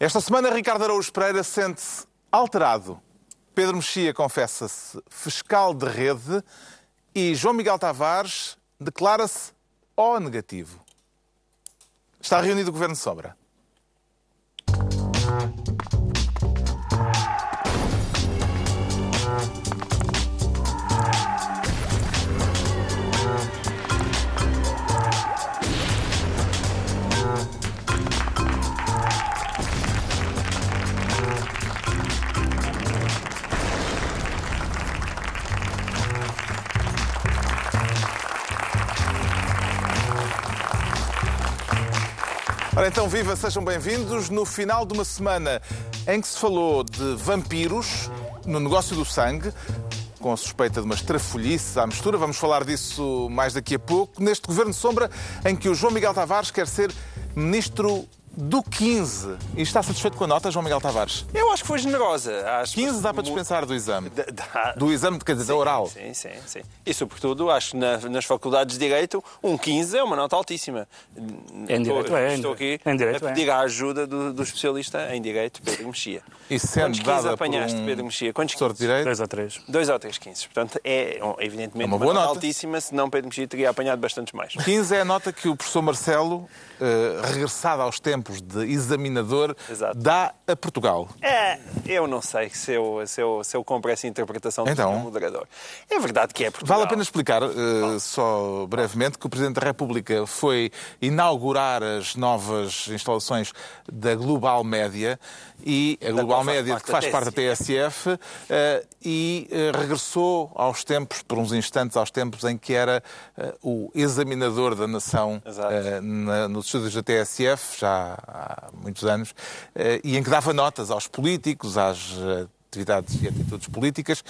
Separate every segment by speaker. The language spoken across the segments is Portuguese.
Speaker 1: Esta semana, Ricardo Araújo Pereira sente-se alterado. Pedro Mexia confessa-se fiscal de rede e João Miguel Tavares declara-se O negativo. Está reunido o Governo de Sombra. Ora então, viva, sejam bem-vindos. No final de uma semana em que se falou de vampiros no negócio do sangue, com a suspeita de uma estrafolhice à mistura, vamos falar disso mais daqui a pouco, neste Governo de Sombra em que o João Miguel Tavares quer ser Ministro do 15. E está satisfeito com a nota, João Miguel Tavares?
Speaker 2: Eu acho que foi generosa. Acho
Speaker 1: 15 dá para dispensar do exame. Do exame, quer dizer,
Speaker 2: sim,
Speaker 1: da oral.
Speaker 2: Sim, sim, sim. E sobretudo, acho que na, nas faculdades de Direito, um 15 é uma nota altíssima.
Speaker 3: Em Direito
Speaker 2: estou,
Speaker 3: é.
Speaker 2: Estou aqui
Speaker 3: em direito
Speaker 2: a pedir é. a ajuda do, do, especialista em Direito, Pedro Mexia.
Speaker 1: E sendo
Speaker 2: Quantos 15
Speaker 1: dada
Speaker 2: apanhaste,
Speaker 1: um
Speaker 2: Pedro Mexia? Quantos
Speaker 1: professor de Direito?
Speaker 3: Dois ou três.
Speaker 2: Dois ou três 15. Portanto, é evidentemente
Speaker 1: É uma
Speaker 2: uma,
Speaker 1: boa
Speaker 2: nota,
Speaker 1: nota.
Speaker 2: altíssima, senão Pedro Mexia teria apanhado bastantes mais.
Speaker 1: 15 é a nota que o professor Marcelo, eh, regressado aos tempos de examinador,
Speaker 2: Exato.
Speaker 1: dá a Portugal.
Speaker 2: É, eu não sei se eu, se eu, se eu compro essa interpretação do
Speaker 1: Então?
Speaker 2: senhor moderador. É verdade que é Portugal.
Speaker 1: Vale a pena explicar, eh, só brevemente, que o Presidente da República foi inaugurar as novas instalações da Global Média e a Global Média, que faz parte da TSF, eh, e eh, regressou aos tempos, por uns instantes, aos tempos em que era o examinador da nação na- nos estúdios da TSF, já há muitos anos, eh, e em que dava notas aos políticos, às eh, atividades e atitudes políticas,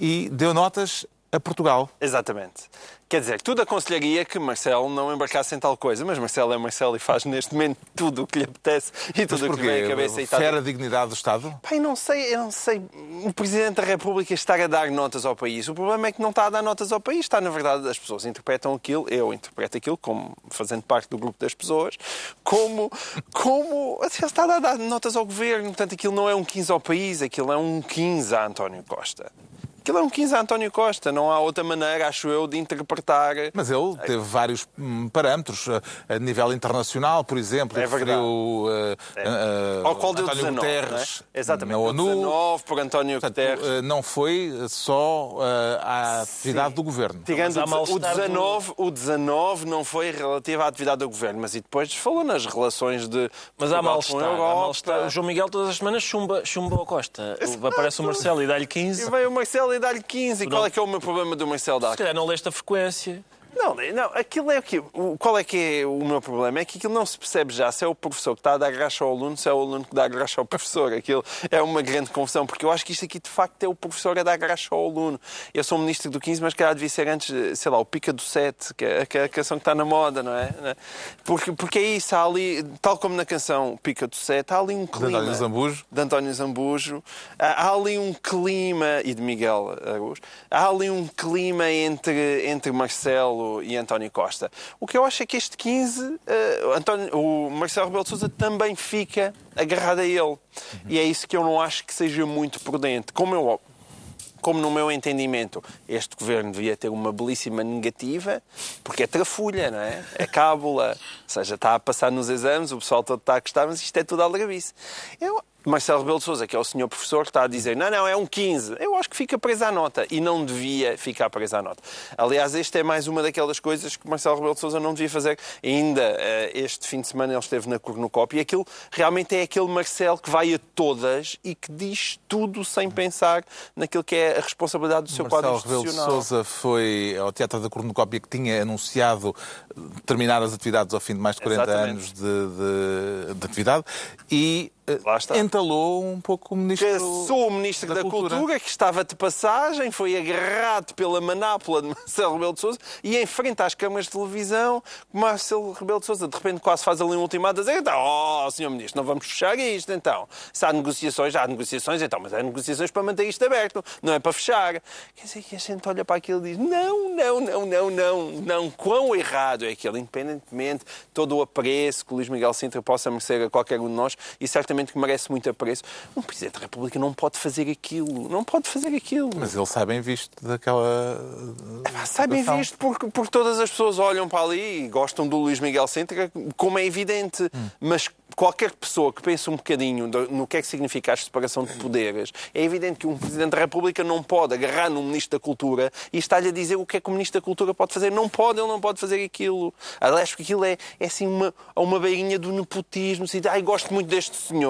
Speaker 1: e deu notas a Portugal.
Speaker 2: Exatamente. Quer dizer, tudo aconselharia que Marcelo não embarcasse em tal coisa, mas Marcelo é Marcelo e faz neste momento tudo o que lhe apetece e tudo o que lhe vem à cabeça e
Speaker 1: Fera a dignidade do Estado?
Speaker 2: Pai, não sei, eu não sei. O Presidente da República estar a dar notas ao país. O problema é que não está a dar notas ao país. Está, na verdade, as pessoas interpretam aquilo, eu interpreto aquilo como fazendo parte do grupo das pessoas, como. como assim, ele está a dar notas ao governo. Portanto, aquilo não é um 15 ao país, aquilo é um 15 a António Costa. Aquilo é um 15 a António Costa. Não há outra maneira, acho eu, de interpretar.
Speaker 1: Mas ele teve vários hum, parâmetros a, a nível internacional, por exemplo.
Speaker 2: É verdade.
Speaker 1: referiu uh, uh,
Speaker 2: Ao qual deu
Speaker 1: António
Speaker 2: 19,
Speaker 1: Guterres
Speaker 2: não é? Exatamente.
Speaker 1: na ONU.
Speaker 2: 19 por António
Speaker 1: Portanto,
Speaker 2: Guterres.
Speaker 1: não foi só uh, a atividade do governo.
Speaker 2: Tirando o,
Speaker 3: mal-estar
Speaker 2: 19, o 19 não foi relativo à atividade do governo, mas e depois falou nas relações de.
Speaker 3: Mas há
Speaker 2: a
Speaker 3: mal-estar. mal-estar. O João Miguel todas as semanas chumba, chumba ao Costa. Aparece o Marcelo e dá-lhe
Speaker 2: E
Speaker 3: 15.
Speaker 2: veio o Marcelo e dá-lhe 15. E qual é que é o meu problema do Marcelo dar
Speaker 3: Se calhar não leste a frequência.
Speaker 2: Não, não, aquilo é o que. Qual é que é o meu problema? É que aquilo não se percebe já se é o professor que está a dar graxa ao aluno, se é o aluno que dá graxa ao professor. Aquilo é uma grande confusão, porque eu acho que isto aqui de facto é o professor a dar graxa ao aluno. Eu sou ministro do 15, mas calhar devia ser antes, sei lá, o Pica do 7, que é que é a canção que está na moda, não é? Porque, porque é isso, há ali, tal como na canção Pica do 7, há ali um
Speaker 1: De
Speaker 2: clima.
Speaker 1: António Zambujo.
Speaker 2: de António Zambujo. Há há ali um clima, e de Miguel Araújo, há ali um clima entre, entre Marcelo e António Costa. O que eu acho é que este 15, eh, António, o Marcelo Rebelo de Sousa também fica agarrado a ele. E é isso que eu não acho que seja muito prudente. Como eu como no meu entendimento este governo devia ter uma belíssima negativa, porque é trafulha, não é? É cábula. Ou seja, está a passar nos exames, o pessoal todo está a gostar, mas isto é tudo aldrabice. Eu, Marcelo Rebelo de Sousa, que é o senhor professor, está a dizer não, não, é um 15. Eu acho que fica preso à nota e não devia ficar preso à nota. Aliás, esta é mais uma daquelas coisas que Marcelo Rebelo de Sousa não devia fazer. Ainda eh, este fim de semana ele esteve na Cornucópia e aquilo realmente é aquele Marcelo que vai a todas e que diz tudo sem pensar naquilo que é a responsabilidade do seu
Speaker 1: Marcelo
Speaker 2: quadro
Speaker 1: Rebelo de
Speaker 2: institucional.
Speaker 1: Sousa foi ao Teatro da Cornucópia que tinha anunciado terminar as atividades ao fim de mais de 40
Speaker 2: Exatamente.
Speaker 1: anos de, de- de atividade e. entalou um pouco o ministro
Speaker 2: que sou o Ministro da, Cultura. que estava de passagem, foi agarrado pela manápula de Marcelo Rebelo de Sousa e em frente às câmaras de televisão, Marcelo Rebelo de Sousa de repente quase faz ali um ultimato a dizer então, oh, Sr. Ministro, não vamos fechar isto, então. Se há negociações, há negociações, então, mas há negociações para manter isto aberto, não é para fechar. Quer dizer, que a gente olha para aquilo e diz, não, não, não, não, não, não, quão errado é aquilo, independentemente de todo o apreço que o Luís Miguel Sintra possa merecer a qualquer um de nós, e certamente perfeitamente que merece muito apreço. Um Presidente da República não pode fazer aquilo. Não pode fazer aquilo.
Speaker 1: Mas ele sai bem visto daquela.
Speaker 2: Ah, Sai bem visto porque, porque todas as pessoas olham para ali e gostam do Luís Miguel Sintra, como é evidente. Mas qualquer pessoa que pense um bocadinho no que é que significa a separação de poderes, é evidente que um Presidente da República não pode agarrar num Ministro da Cultura e estar-lhe a dizer o que é que o Ministro da Cultura pode fazer. Não pode, ele não pode fazer aquilo. Aliás, porque aquilo é, é assim uma, uma beirinha do nepotismo. Assim, Ai, gosto muito deste senhor.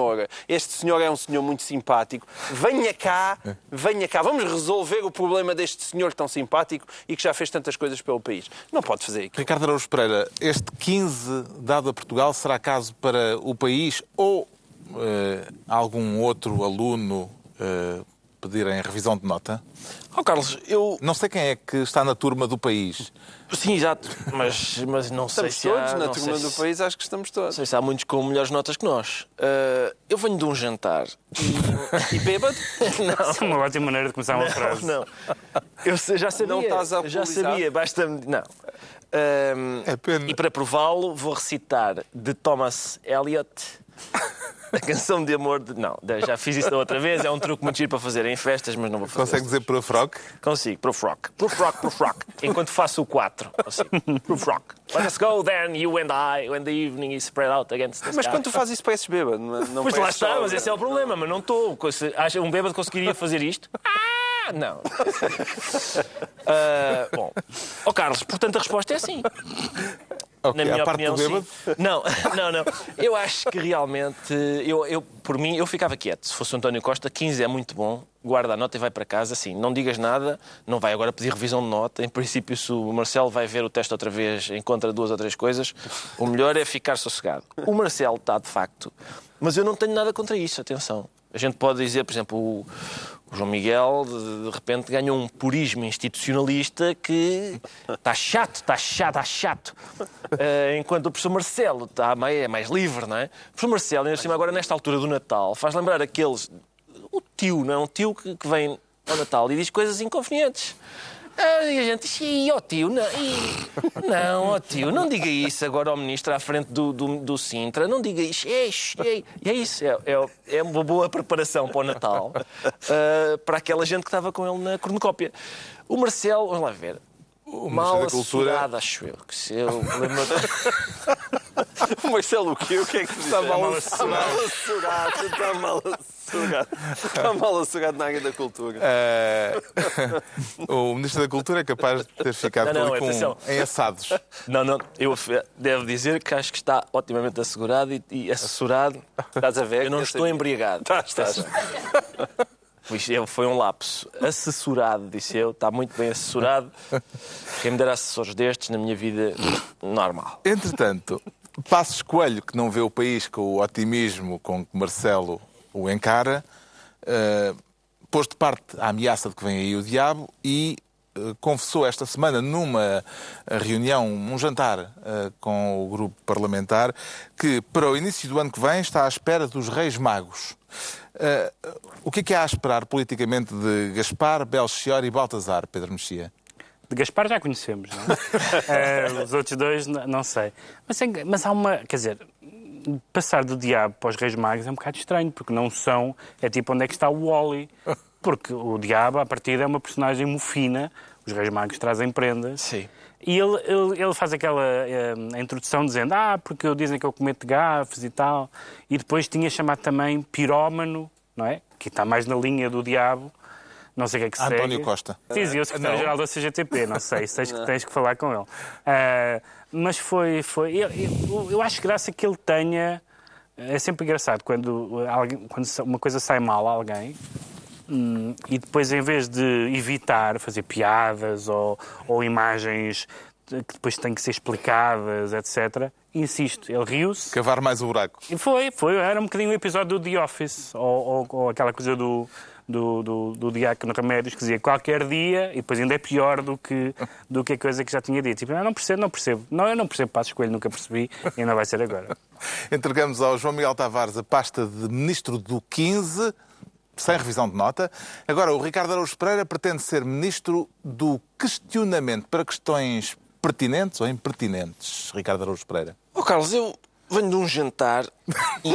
Speaker 2: Este senhor é um senhor muito simpático. Venha cá, venha cá. Vamos resolver o problema deste senhor tão simpático e que já fez tantas coisas pelo país. Não pode fazer aquilo.
Speaker 1: Ricardo Araújo Pereira, este 15 dado a Portugal será caso para o país ou eh, algum outro aluno eh, pedirem revisão de nota?
Speaker 3: Ó Carlos, eu.
Speaker 1: Não sei quem é que está na turma do país.
Speaker 3: Sim, exato. Mas, mas não sei
Speaker 2: Estamos
Speaker 3: se
Speaker 2: todos
Speaker 3: há,
Speaker 2: na
Speaker 3: não
Speaker 2: turma
Speaker 3: sei
Speaker 2: do
Speaker 3: se-
Speaker 2: país, acho que estamos todos.
Speaker 3: Não sei se há muitos com melhores notas que nós. Ah, eu venho de um jantar.
Speaker 2: E bêbado?
Speaker 4: Isso é uma ótima maneira de começar uma frase.
Speaker 3: Não. Eu sei- já sabia.
Speaker 2: Não estás a
Speaker 3: já sabia, basta-me. Não. Ahm,
Speaker 1: É pena.
Speaker 3: E para prová-lo, vou recitar de Thomas Eliot a canção de amor de. Não, já fiz isso da outra vez. É um truque muito giro para fazer em festas, mas não vou fazer.
Speaker 1: Consegue dizer para Frock?
Speaker 3: Consigo, proof rock. Proof rock, proof rock. Enquanto faço o 4. Consigo. Proof rock. Let us go then, you and I, when the evening is spread out against the
Speaker 2: Mas quando tu fazes isso, pareces bêbado. Não, não
Speaker 3: Pois lá está, mas esse é o problema, mas não estou. Um bêbado conseguiria fazer isto? Ah, não. Ah, bom. Ó Carlos, portanto a resposta é sim.
Speaker 1: Ok,
Speaker 3: Na minha opinião, sim. Não, não, não. Eu acho que realmente, eu, eu, por mim, eu ficava quieto. Se fosse o António Costa, 15 é muito bom, guarda a nota e vai para casa. Assim, não digas nada, não vai agora pedir revisão de nota. Em princípio, se o Marcelo vai ver o teste outra vez, encontra duas ou três coisas, o melhor é ficar sossegado. O Marcelo está, de facto, mas eu não tenho nada contra isso, atenção. A gente pode dizer, por exemplo, o, o João Miguel de, de repente ganhou um purismo institucionalista que está chato, está chato, está chato. Eh, enquanto o professor Marcelo está mais, é mais livre, não é? O professor Marcelo, ainda cima, agora nesta altura do Natal, faz lembrar aqueles. O tio, não é? Um tio que, que vem ao Natal e diz coisas inconvenientes. Ah, e a gente "Ih, ó tio, não, ih, não, ó tio, não diga isso agora ao ministro à frente do, do, do Sintra, não diga isso. Ei. E é isso, é, é, é uma boa preparação para o Natal, ah, para aquela gente que estava com ele na cornucópia. O Marcelo, vamos lá ver,
Speaker 1: O
Speaker 3: mal
Speaker 1: Ministro da Cultura.
Speaker 3: assessorado, acho eu, que se eu lembro...
Speaker 2: O Marcelo, o quê? O que é que
Speaker 1: Está mal
Speaker 2: Está mal assegurado. Está mal assegurado. Está mal assegurado na área da cultura.
Speaker 1: Eh, o Ministro da Cultura é capaz de ter ficado
Speaker 3: Não, não,
Speaker 1: com,
Speaker 3: atenção.
Speaker 1: em assados.
Speaker 3: Não, não, eu devo dizer que acho que está otimamente assegurado e, e assessorado.
Speaker 2: Estás a ver?
Speaker 3: Eu não
Speaker 2: Eu
Speaker 3: estou embriagado.
Speaker 2: Estás, estás.
Speaker 3: Pois eu- Foi um lapso. Assessorado, disse eu. Está muito bem assessorado. Quem me dera assessores destes na minha vida normal.
Speaker 1: Entretanto, Passos Coelho, que não vê o país com o otimismo com que Marcelo o encara, eh, pôs de parte a ameaça de que vem aí o diabo e eh, confessou esta semana numa reunião, um jantar eh, com o grupo parlamentar, que para o início do ano que vem está à espera dos Reis Magos. O que é que há a esperar politicamente de Gaspar, Belchior e Baltazar, Pedro Mexia?
Speaker 4: De Gaspar já conhecemos, não é? Eh, os outros dois, não sei. Mas, é- mas há uma. Quer dizer, passar do diabo para os Reis Magos é um bocado estranho, porque não são. É tipo onde é que está o Wally. Porque o diabo, à partida, é uma personagem mofina. Os Reis Magos trazem prendas.
Speaker 3: Sim.
Speaker 4: E ele, ele, ele faz aquela eh, introdução dizendo ah, porque dizem que eu cometo gafes e tal. E depois tinha chamado também pirómano, não é? Que está mais na linha do diabo. Não sei o que é que segue.
Speaker 1: António Costa.
Speaker 4: Sim, eu secretário-geral da CGTP, não sei, se tens, que- tens que falar com ele. Ah, mas foi. foi eu, eu, eu acho graça que ele tenha. É sempre engraçado quando, alguém, quando uma coisa sai mal a alguém hum, e depois, em vez de evitar fazer piadas ou, ou imagens que depois têm que ser explicadas, etc., insisto, ele riu-se.
Speaker 1: Cavar mais o buraco.
Speaker 4: E foi, foi, era um bocadinho o episódio do The Office, ou, ou- ou aquela coisa do, do, do, do Diácono Remédios, que dizia qualquer dia, e depois ainda é pior do que, do que a coisa que já tinha dito. Tipo, "Ah, não percebo, não percebo. Não, eu não percebo Passos Coelho, nunca percebi, e ainda vai ser agora.
Speaker 1: Entregamos ao João Miguel Tavares a pasta de Ministro do 15, sem revisão de nota. Agora, o Ricardo Araújo Pereira pretende ser Ministro do Questionamento para questões pertinentes ou impertinentes. Ricardo Araújo Pereira.
Speaker 3: Ó Carlos, eu Venho de um jantar e.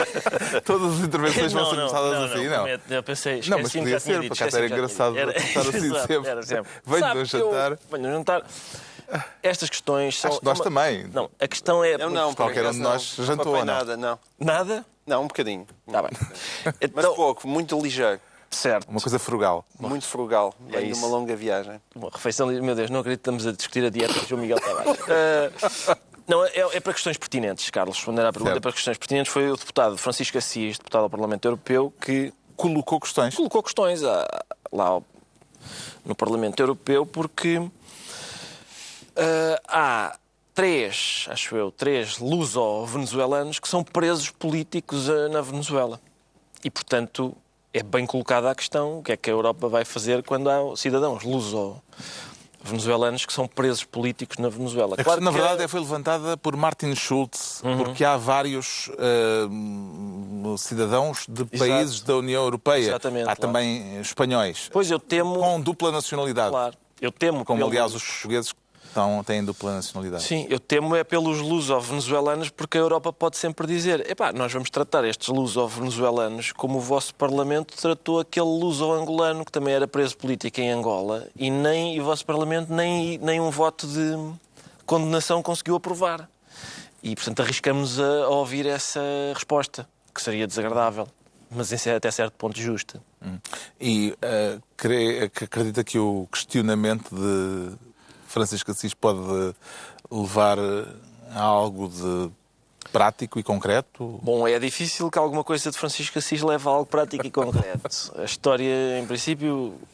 Speaker 1: Todas as intervenções vão ser começadas
Speaker 3: não,
Speaker 1: assim, não.
Speaker 3: prometo. Eu pensei,
Speaker 1: Não, mas podia ser,
Speaker 3: dito,
Speaker 1: por acaso era engraçado
Speaker 3: dito.
Speaker 1: começar assim
Speaker 3: Exato,
Speaker 1: sempre.
Speaker 3: era sempre.
Speaker 1: Venho de
Speaker 3: Sabe
Speaker 1: um
Speaker 3: que eu
Speaker 1: jantar.
Speaker 3: Venho de um jantar. Estas questões são.
Speaker 1: Acho que nós
Speaker 3: uma-
Speaker 1: também.
Speaker 3: Não, a questão é.
Speaker 2: Eu não,
Speaker 1: Qualquer um de
Speaker 2: não.
Speaker 1: nós jantou
Speaker 2: Não
Speaker 1: ou não?
Speaker 2: nada, não.
Speaker 3: Nada?
Speaker 2: Não, um bocadinho.
Speaker 3: Está bem.
Speaker 2: Mas
Speaker 3: Então,
Speaker 2: pouco, muito ligeiro.
Speaker 3: certo.
Speaker 1: Uma coisa frugal.
Speaker 2: Muito frugal.
Speaker 3: É
Speaker 2: Vem de uma longa viagem.
Speaker 3: Uma refeição, meu Deus, não acredito que estamos a discutir a dieta de João Miguel Tavares. Ah, não, é, é para questões pertinentes, Carlos. Responder à pergunta
Speaker 1: Certo.
Speaker 3: é para questões pertinentes. Foi o deputado Francisco Assis, deputado ao Parlamento Europeu, que
Speaker 1: Colocou questões.
Speaker 3: colocou questões a- lá ao- no Parlamento Europeu porque ah, há três, acho eu, três luso-venezuelanos que são presos políticos ah, na Venezuela. E, portanto, é bem colocada a questão o que é que a Europa vai fazer quando há cidadãos luso-venezuelanos que são presos políticos na Venezuela. Claro
Speaker 1: na
Speaker 3: que-
Speaker 1: verdade, foi levantada por Martin Schulz, porque há vários eh, cidadãos de países da União Europeia.
Speaker 3: Exatamente,
Speaker 1: há
Speaker 3: claro.
Speaker 1: também espanhóis
Speaker 3: Pois eu temo...
Speaker 1: com dupla nacionalidade.
Speaker 3: Claro, eu temo...
Speaker 1: Como, aliás, os portugueses que estão, têm dupla nacionalidade.
Speaker 3: Sim, eu temo é pelos luso-venezuelanos, porque a Europa pode sempre dizer: epá, nós vamos tratar estes luso-venezuelanos como o vosso Parlamento tratou aquele luso-angolano que também era preso político em Angola e nem e o vosso Parlamento nem, nem um voto de condenação conseguiu aprovar. E, portanto, arriscamos a, ouvir essa resposta, que seria desagradável, mas em até certo ponto justa.
Speaker 1: E eh, crê- que acredita que o questionamento de Francisco Assis pode levar a algo de prático e concreto?
Speaker 3: Bom, é difícil que alguma coisa de Francisco Assis leve a algo prático e concreto. A história, em princípio, eh, eh,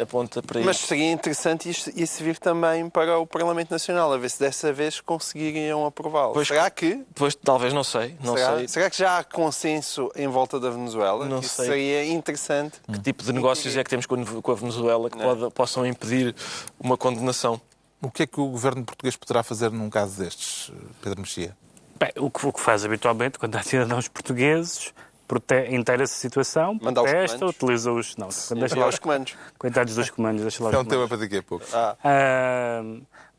Speaker 3: aponta para
Speaker 2: Mas
Speaker 3: isso.
Speaker 2: seria interessante isso, isso vir também para o Parlamento Nacional, a ver se dessa vez conseguiriam aprová-lo.
Speaker 3: Pois-
Speaker 2: Será que?
Speaker 3: Pois, talvez, não sei. Não
Speaker 2: será,
Speaker 3: sei
Speaker 2: será que já há consenso em volta da Venezuela?
Speaker 3: Não
Speaker 2: isso
Speaker 3: sei.
Speaker 2: seria interessante.
Speaker 3: que tipo de negócios é que temos com a- com a Venezuela que pode- possam impedir uma condenação.
Speaker 1: O que é que o governo português poderá fazer num caso destes, Pedro Mexia?
Speaker 4: Bem, o, que, o que faz habitualmente quando há cidadãos portugueses, prote- inteira-se a situação,
Speaker 2: Manda os
Speaker 4: protesta,
Speaker 2: comandos.
Speaker 4: utiliza-os. Não, deixa lá
Speaker 2: os comandos.
Speaker 4: Coitados dos comandos, deixa lá os
Speaker 1: É um
Speaker 4: comandos.
Speaker 1: tema para daqui a pouco.
Speaker 2: Ah,
Speaker 4: Ah,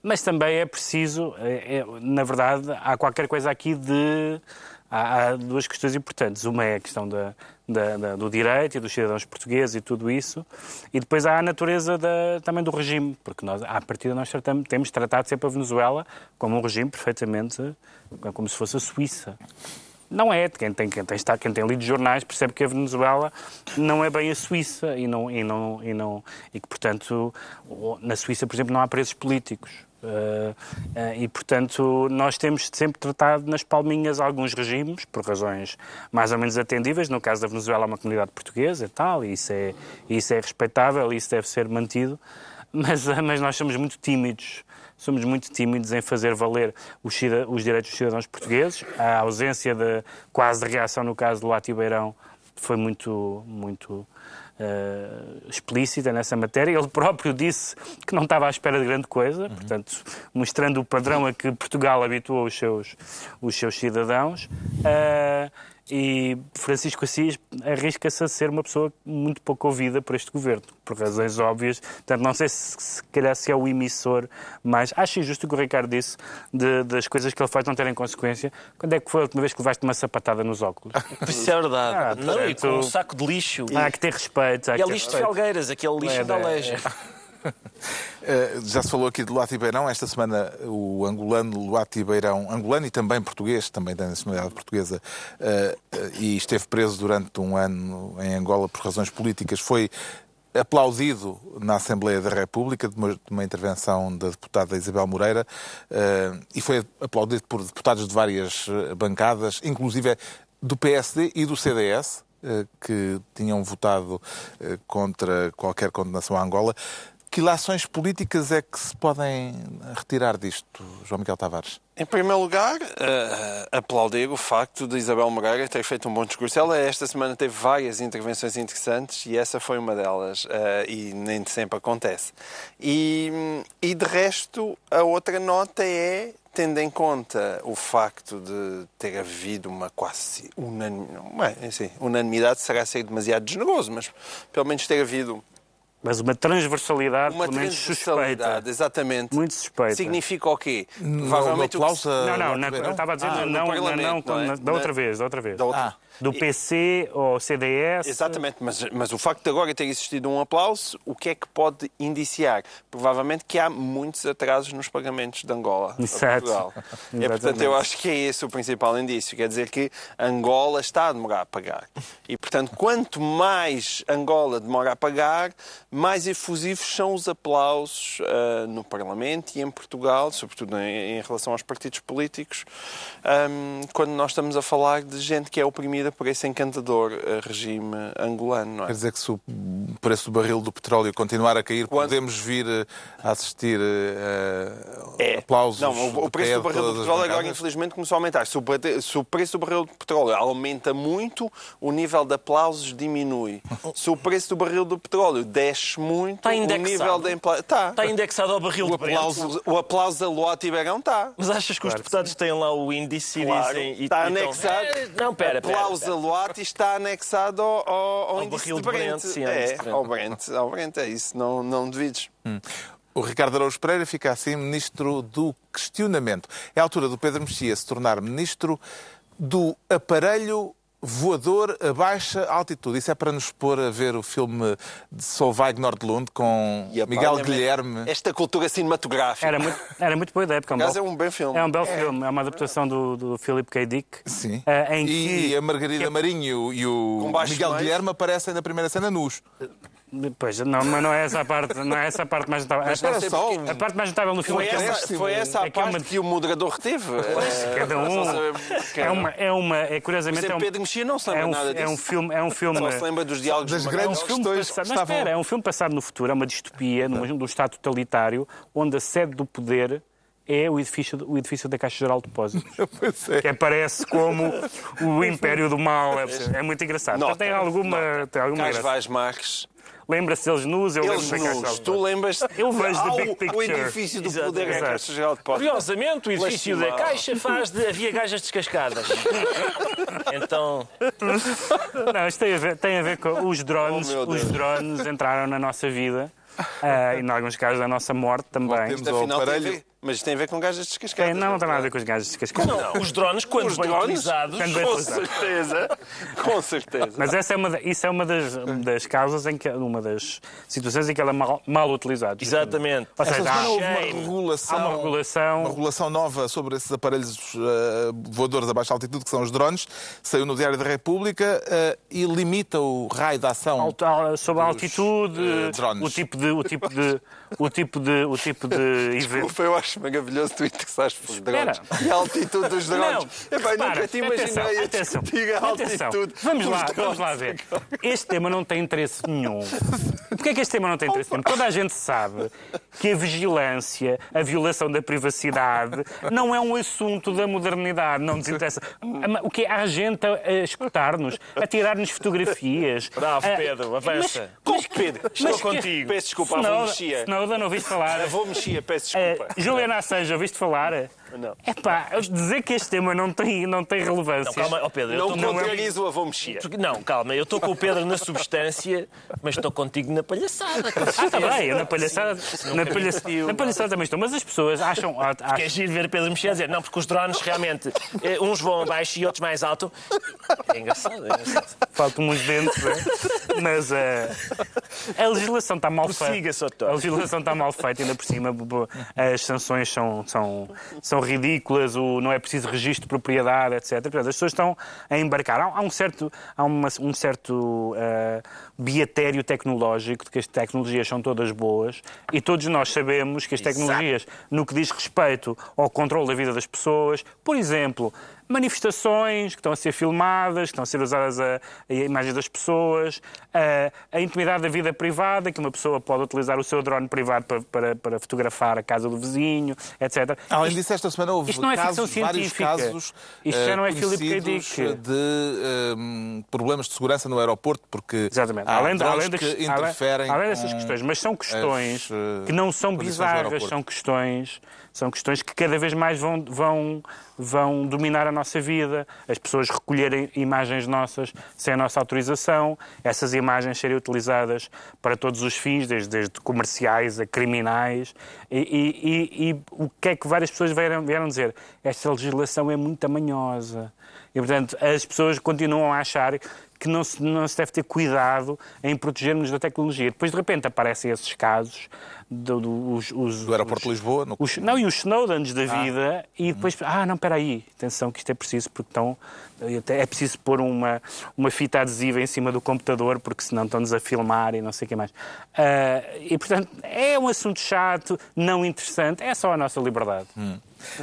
Speaker 4: mas também é preciso, é- é- na verdade, há qualquer coisa aqui de. Há, há duas questões importantes. Uma é a questão da, da- da- do direito e dos cidadãos portugueses e tudo isso. E depois há a natureza da- também do regime, porque nós, à partida, nós tratamos, temos tratado sempre a Venezuela como um regime perfeitamente. como se fosse a Suíça. Não é. Quem tem, quem, tem, está, quem tem lido jornais percebe que a Venezuela não é bem a Suíça e, não, e, não, e, não, e que, portanto, na Suíça, por exemplo, não há presos políticos. Eh, eh, e, portanto, nós temos sempre tratado nas palminhas alguns regimes, por razões mais ou menos atendíveis. No caso da Venezuela, há uma comunidade portuguesa e tal, e isso é, isso é respeitável isso deve ser mantido. Mas, eh, mas nós somos muito tímidos somos muito tímidos em fazer valer os, os direitos dos cidadãos portugueses. A ausência de quase de reação no caso do Lati Beirão foi muito, muito eh, explícita nessa matéria. Ele próprio disse que não estava à espera de grande coisa, portanto, mostrando o padrão a que Portugal habituou os seus, os seus cidadãos. Eh, e Francisco Assis arrisca-se a ser uma pessoa muito pouco ouvida por este governo, por razões óbvias. Portanto, não sei se, se calhar se é o emissor, mas acho injusto o que o Ricardo disse de- das coisas que ele faz não terem consequência. Quando é que foi a última vez que levaste uma sapatada nos óculos?
Speaker 3: Isso é verdade.
Speaker 4: Ah,
Speaker 3: não, e com um saco de lixo.
Speaker 4: Há que ter respeito. Há
Speaker 3: E é lixo de. Felgueiras, aquele lixo
Speaker 4: É,
Speaker 3: da
Speaker 4: é,
Speaker 3: Leja.
Speaker 1: Eh, já se falou aqui de Luati Beirão. Esta semana o angolano Luati Beirão, angolano e também português, também da nacionalidade portuguesa, eh, eh, e esteve preso durante um ano em Angola por razões políticas, foi aplaudido na Assembleia da República de uma, de uma intervenção da deputada Isabel Moreira e foi aplaudido por deputados de várias bancadas, inclusive do PSD e do CDS, que tinham votado contra qualquer condenação à Angola. Que lações políticas é que se podem retirar disto, João Miguel Tavares?
Speaker 2: Em primeiro lugar, eh, aplaudir o facto de Isabel Moreira ter feito um bom discurso. Ela esta semana teve várias intervenções interessantes e essa foi uma delas. eh, e nem sempre acontece. E, e de resto, a outra nota é, tendo em conta o facto de ter havido uma quase unanim- uma, assim, unanimidade, será ser demasiado generoso, mas pelo menos ter havido
Speaker 4: Mas uma transversalidade,
Speaker 2: Uma
Speaker 4: pelo menos suspeita.
Speaker 2: transversalidade, exatamente.
Speaker 4: Muito suspeita.
Speaker 2: Significa o quê? Provavelmente o que
Speaker 4: Não, não, na- eu estava a dizer,
Speaker 2: Ah,
Speaker 4: não, não, não,
Speaker 2: não é?
Speaker 4: da outra vez, da outra vez.
Speaker 2: Da outra-
Speaker 1: Ah.
Speaker 4: Do PC ou CDS.
Speaker 2: Exatamente, mas, mas o facto de agora ter existido um aplauso, o que é que pode indiciar? Provavelmente que há muitos atrasos nos pagamentos de Angola a
Speaker 4: Exato.
Speaker 2: Portugal. É, portanto, eu acho que é esse o principal indício. Quer dizer que Angola está a demorar a pagar. E, portanto, quanto mais Angola demora a pagar, mais efusivos são os aplausos ah, no Parlamento e em Portugal, sobretudo em, em relação aos partidos políticos, ahm, quando nós estamos a falar de gente que é oprimida por esse encantador ah, regime angolano. Não é?
Speaker 1: Quer dizer que se o preço do barril do petróleo continuar a cair,
Speaker 2: Quando-
Speaker 1: podemos vir eh, a assistir eh, a aplausos.
Speaker 2: Não, o, o preço do barril do petróleo agora, infelizmente, começou a aumentar. Se o, se o preço do barril de petróleo aumenta muito, o nível de aplausos diminui. Se o preço do barril do petróleo desce muito,
Speaker 3: Está
Speaker 2: o
Speaker 3: indexado?
Speaker 2: nível de empla... Está.
Speaker 3: Está indexado ao barril
Speaker 2: O
Speaker 3: Brent.
Speaker 2: aplauso, o aplauso da Lua Tiberão está.
Speaker 3: Mas achas que os deputados têm lá o índice
Speaker 2: Claro,
Speaker 3: e dizem... e-
Speaker 2: está
Speaker 3: e
Speaker 2: anexado.
Speaker 3: Eh, Não, pera, pera,
Speaker 2: Aplauso
Speaker 3: pera.
Speaker 2: da Luati está anexado ao, ao, ao índice de Brent.
Speaker 3: Brent, sim,
Speaker 2: é,
Speaker 3: Brent.
Speaker 2: ao Brent, ao Brent, é isso. Não, não duvides.
Speaker 1: O Ricardo Araújo Pereira fica assim ministro do questionamento. É a altura do Pedro Mexia se tornar ministro do aparelho voador a baixa altitude. Isso é para nos pôr a ver o filme de Solveig Nordlund com
Speaker 2: E
Speaker 1: Miguel Guilherme.
Speaker 2: Esta cultura cinematográfica.
Speaker 4: Era muito, era muito boa ideia, porque é um, belo,
Speaker 2: é um bom filme.
Speaker 4: é um belo filme. É uma adaptação do, do Philip K. Dick.
Speaker 1: Sim.
Speaker 4: eh, em
Speaker 1: e,
Speaker 4: que,
Speaker 1: a Margarida
Speaker 4: que-
Speaker 1: Marinho e o Miguel
Speaker 2: mais.
Speaker 1: Guilherme aparecem na primeira cena nus.
Speaker 4: Pois, não, mas não é essa a parte, não é essa a parte mais notável. A
Speaker 1: espera
Speaker 4: parte-
Speaker 1: só, um-
Speaker 4: a parte mais notável no filme
Speaker 2: Foi
Speaker 4: é que é uma-
Speaker 2: essa, foi essa a
Speaker 4: é que é
Speaker 2: parte
Speaker 4: uma-
Speaker 2: que o moderador reteve. É,
Speaker 4: cada um.
Speaker 2: só
Speaker 4: É uma, é uma, é curiosamente é um,
Speaker 2: Pedro Mexia não se lembra
Speaker 4: é um,
Speaker 2: nada disso.
Speaker 4: é um filme, é um filme.
Speaker 2: Só se lembra dos diálogos
Speaker 1: Das
Speaker 2: de
Speaker 1: grandes
Speaker 2: Magalhães.
Speaker 4: filme
Speaker 1: questões
Speaker 4: passado,
Speaker 1: que
Speaker 4: mas
Speaker 1: estavam-
Speaker 4: espera, é um filme passado no futuro, é uma distopia, num, num Estado totalitário, onde a sede do poder é o edifício, o edifício da Caixa Geral de Depósitos.
Speaker 1: É.
Speaker 4: que aparece como o império do mal. É, é muito engraçado.
Speaker 2: Nota,
Speaker 4: Portanto, tem alguma, tem alguma
Speaker 2: Cais
Speaker 4: graça.
Speaker 2: Vaz Marques.
Speaker 4: Lembra-se deles nus, eu
Speaker 2: Eles
Speaker 4: lembro da Caixa Geral
Speaker 2: Tu
Speaker 4: Depósitos.
Speaker 2: lembras
Speaker 4: Eu vejo big
Speaker 2: o- edifício do
Speaker 3: Exato,
Speaker 2: poder é a
Speaker 4: exato.
Speaker 2: Caixa Geral de Depósitos.
Speaker 3: Curiosamente, o edifício da
Speaker 2: Lastimado.
Speaker 3: Caixa faz de... Havia gajas descascadas. então,
Speaker 4: Não, isto tem a ver, tem a ver com os drones.
Speaker 2: Oh, meu Deus.
Speaker 4: os drones entraram na nossa vida ah, e, em alguns casos, a nossa morte também.
Speaker 1: Voltemos
Speaker 2: Isto, afinal,
Speaker 1: ao
Speaker 2: tem a
Speaker 1: aparelho.
Speaker 2: ver- Mas isto tem a ver com gajas descascadas.
Speaker 4: Tem- não, não tem nada a ver com os gajos descascados.
Speaker 3: não, os drones, quando
Speaker 2: Os
Speaker 3: bem
Speaker 2: drones?
Speaker 3: utilizados...
Speaker 4: Quando bem
Speaker 2: Com
Speaker 4: utilizados.
Speaker 2: certeza. Com certeza.
Speaker 4: Mas essa é uma, isso é uma das, das causas em que uma das situações em que ela é mal, mal utilizada.
Speaker 3: Exatamente.
Speaker 4: Ou seja, há,
Speaker 1: houve uma regulação,
Speaker 4: há uma regulação.
Speaker 1: uma regulação nova sobre esses aparelhos eh, voadores a baixa altitude, que são os drones. Saiu no Diário da República eh, e limita o raio de ação.
Speaker 4: alto- sobre a altitude,
Speaker 1: drones.
Speaker 4: o tipo de, o tipo de, o tipo de, o tipo de evento.
Speaker 2: Desculpa, eu acho maravilhoso tu interessares por drones. E a altitude dos drones.
Speaker 4: Não,
Speaker 2: Epá, nunca
Speaker 4: repara,
Speaker 2: te imaginei a
Speaker 4: atenção,
Speaker 2: discutir a
Speaker 4: atenção.
Speaker 2: altitude
Speaker 4: Vamos lá,
Speaker 2: drones.
Speaker 4: vamos lá ver. Este tema não tem interesse nenhum. Porquê é que este tema não tem interesse nenhum? Toda a gente sabe que a vigilância, a violação da privacidade, não é um assunto da modernidade, não nos interessa. O que é a gente a, a escutar-nos, a tirar-nos fotografias.
Speaker 3: Bravo,
Speaker 4: a-
Speaker 3: Pedro, avança.
Speaker 4: Mas, mas,
Speaker 2: Pedro,
Speaker 3: estou
Speaker 4: mas que-
Speaker 3: contigo.
Speaker 2: Peço desculpa, avô
Speaker 4: Snowden,
Speaker 2: mexia.
Speaker 4: Snowden, não ouviste falar?
Speaker 2: Avô mexia, peço
Speaker 4: Eh,
Speaker 2: desculpa.
Speaker 4: Juliana Assange, ouviste falar?
Speaker 2: Não.
Speaker 4: É pá, dizer que este tema não tem, não tem relevância.
Speaker 3: Não, calma, ó Pedro. eu
Speaker 2: Não
Speaker 3: estou com-
Speaker 2: contrarias o avô mexia.
Speaker 3: Não, calma, eu estou com o Pedro na substância, mas estou contigo na palhaçada.
Speaker 4: Ah, está
Speaker 3: certeza.
Speaker 4: bem, eu na palhaçada, na, palha, na palhaçada também estou, mas as pessoas acham. ah,
Speaker 3: Que é
Speaker 4: acham
Speaker 3: giro ver Pedro mexer a dizer, não, porque os drones realmente, eh, uns vão abaixo e outros mais alto. É engraçado, é engraçado.
Speaker 4: faltam uns dentes, né? mas ah, a legislação está mal feita. A legislação está mal feita, ainda por cima as sanções são, são, são ridículas, o, não é preciso registro de propriedade, etc. Portanto, as pessoas estão a embarcar. Há, há um certo, há uma- um certo ah, beatério tecnológico de que as tecnologias são todas boas e todos nós sabemos que as tecnologias, no que diz respeito ao controle da vida das pessoas, por exemplo, manifestações que estão a ser filmadas, que estão a ser usadas a, a imagens das pessoas, a, a intimidade da vida privada, que uma pessoa pode utilizar o seu drone privado para, para, para fotografar a casa do vizinho, etc.
Speaker 1: Além
Speaker 4: Isto-
Speaker 1: disso, esta semana houve
Speaker 4: isto não é
Speaker 1: casos,
Speaker 4: ficção
Speaker 1: vários
Speaker 4: científica.
Speaker 1: casos
Speaker 4: Isto já
Speaker 1: eh,
Speaker 4: não é Philip K.
Speaker 1: conhecidos
Speaker 4: Dick.
Speaker 1: de eh, problemas de segurança no aeroporto, porque
Speaker 4: Exatamente.
Speaker 1: há
Speaker 4: além, além, das-
Speaker 1: que
Speaker 4: além-
Speaker 1: interferem
Speaker 4: além dessas
Speaker 1: com
Speaker 4: questões, mas são questões
Speaker 1: as, eh,
Speaker 4: que não são bizarras, são questões, são questões que cada vez mais vão, vão, vão dominar a nossa vida, as pessoas recolherem imagens nossas sem a nossa autorização, essas imagens serem utilizadas para todos os fins, desde, desde comerciais a criminais. E, e, e, e, o que é que várias pessoas vieram, vieram dizer? Esta legislação é muito tamanhosa. E, portanto, as pessoas continuam a achar que não se, não se deve ter cuidado em protegermos da tecnologia. Depois, de repente, aparecem esses casos do, do, os, os,
Speaker 1: do aeroporto
Speaker 4: os,
Speaker 1: de Lisboa. No...
Speaker 4: Os, não, e os Snowdens da ah. vida, e depois, hum. ah, não, espera aí, atenção que isto é preciso, porque estão, é preciso pôr uma, uma fita adesiva em cima do computador, porque senão estão-nos a filmar e não sei o que mais. Uh, e, portanto, é um assunto chato, não interessante, é só a nossa liberdade.
Speaker 1: Hum.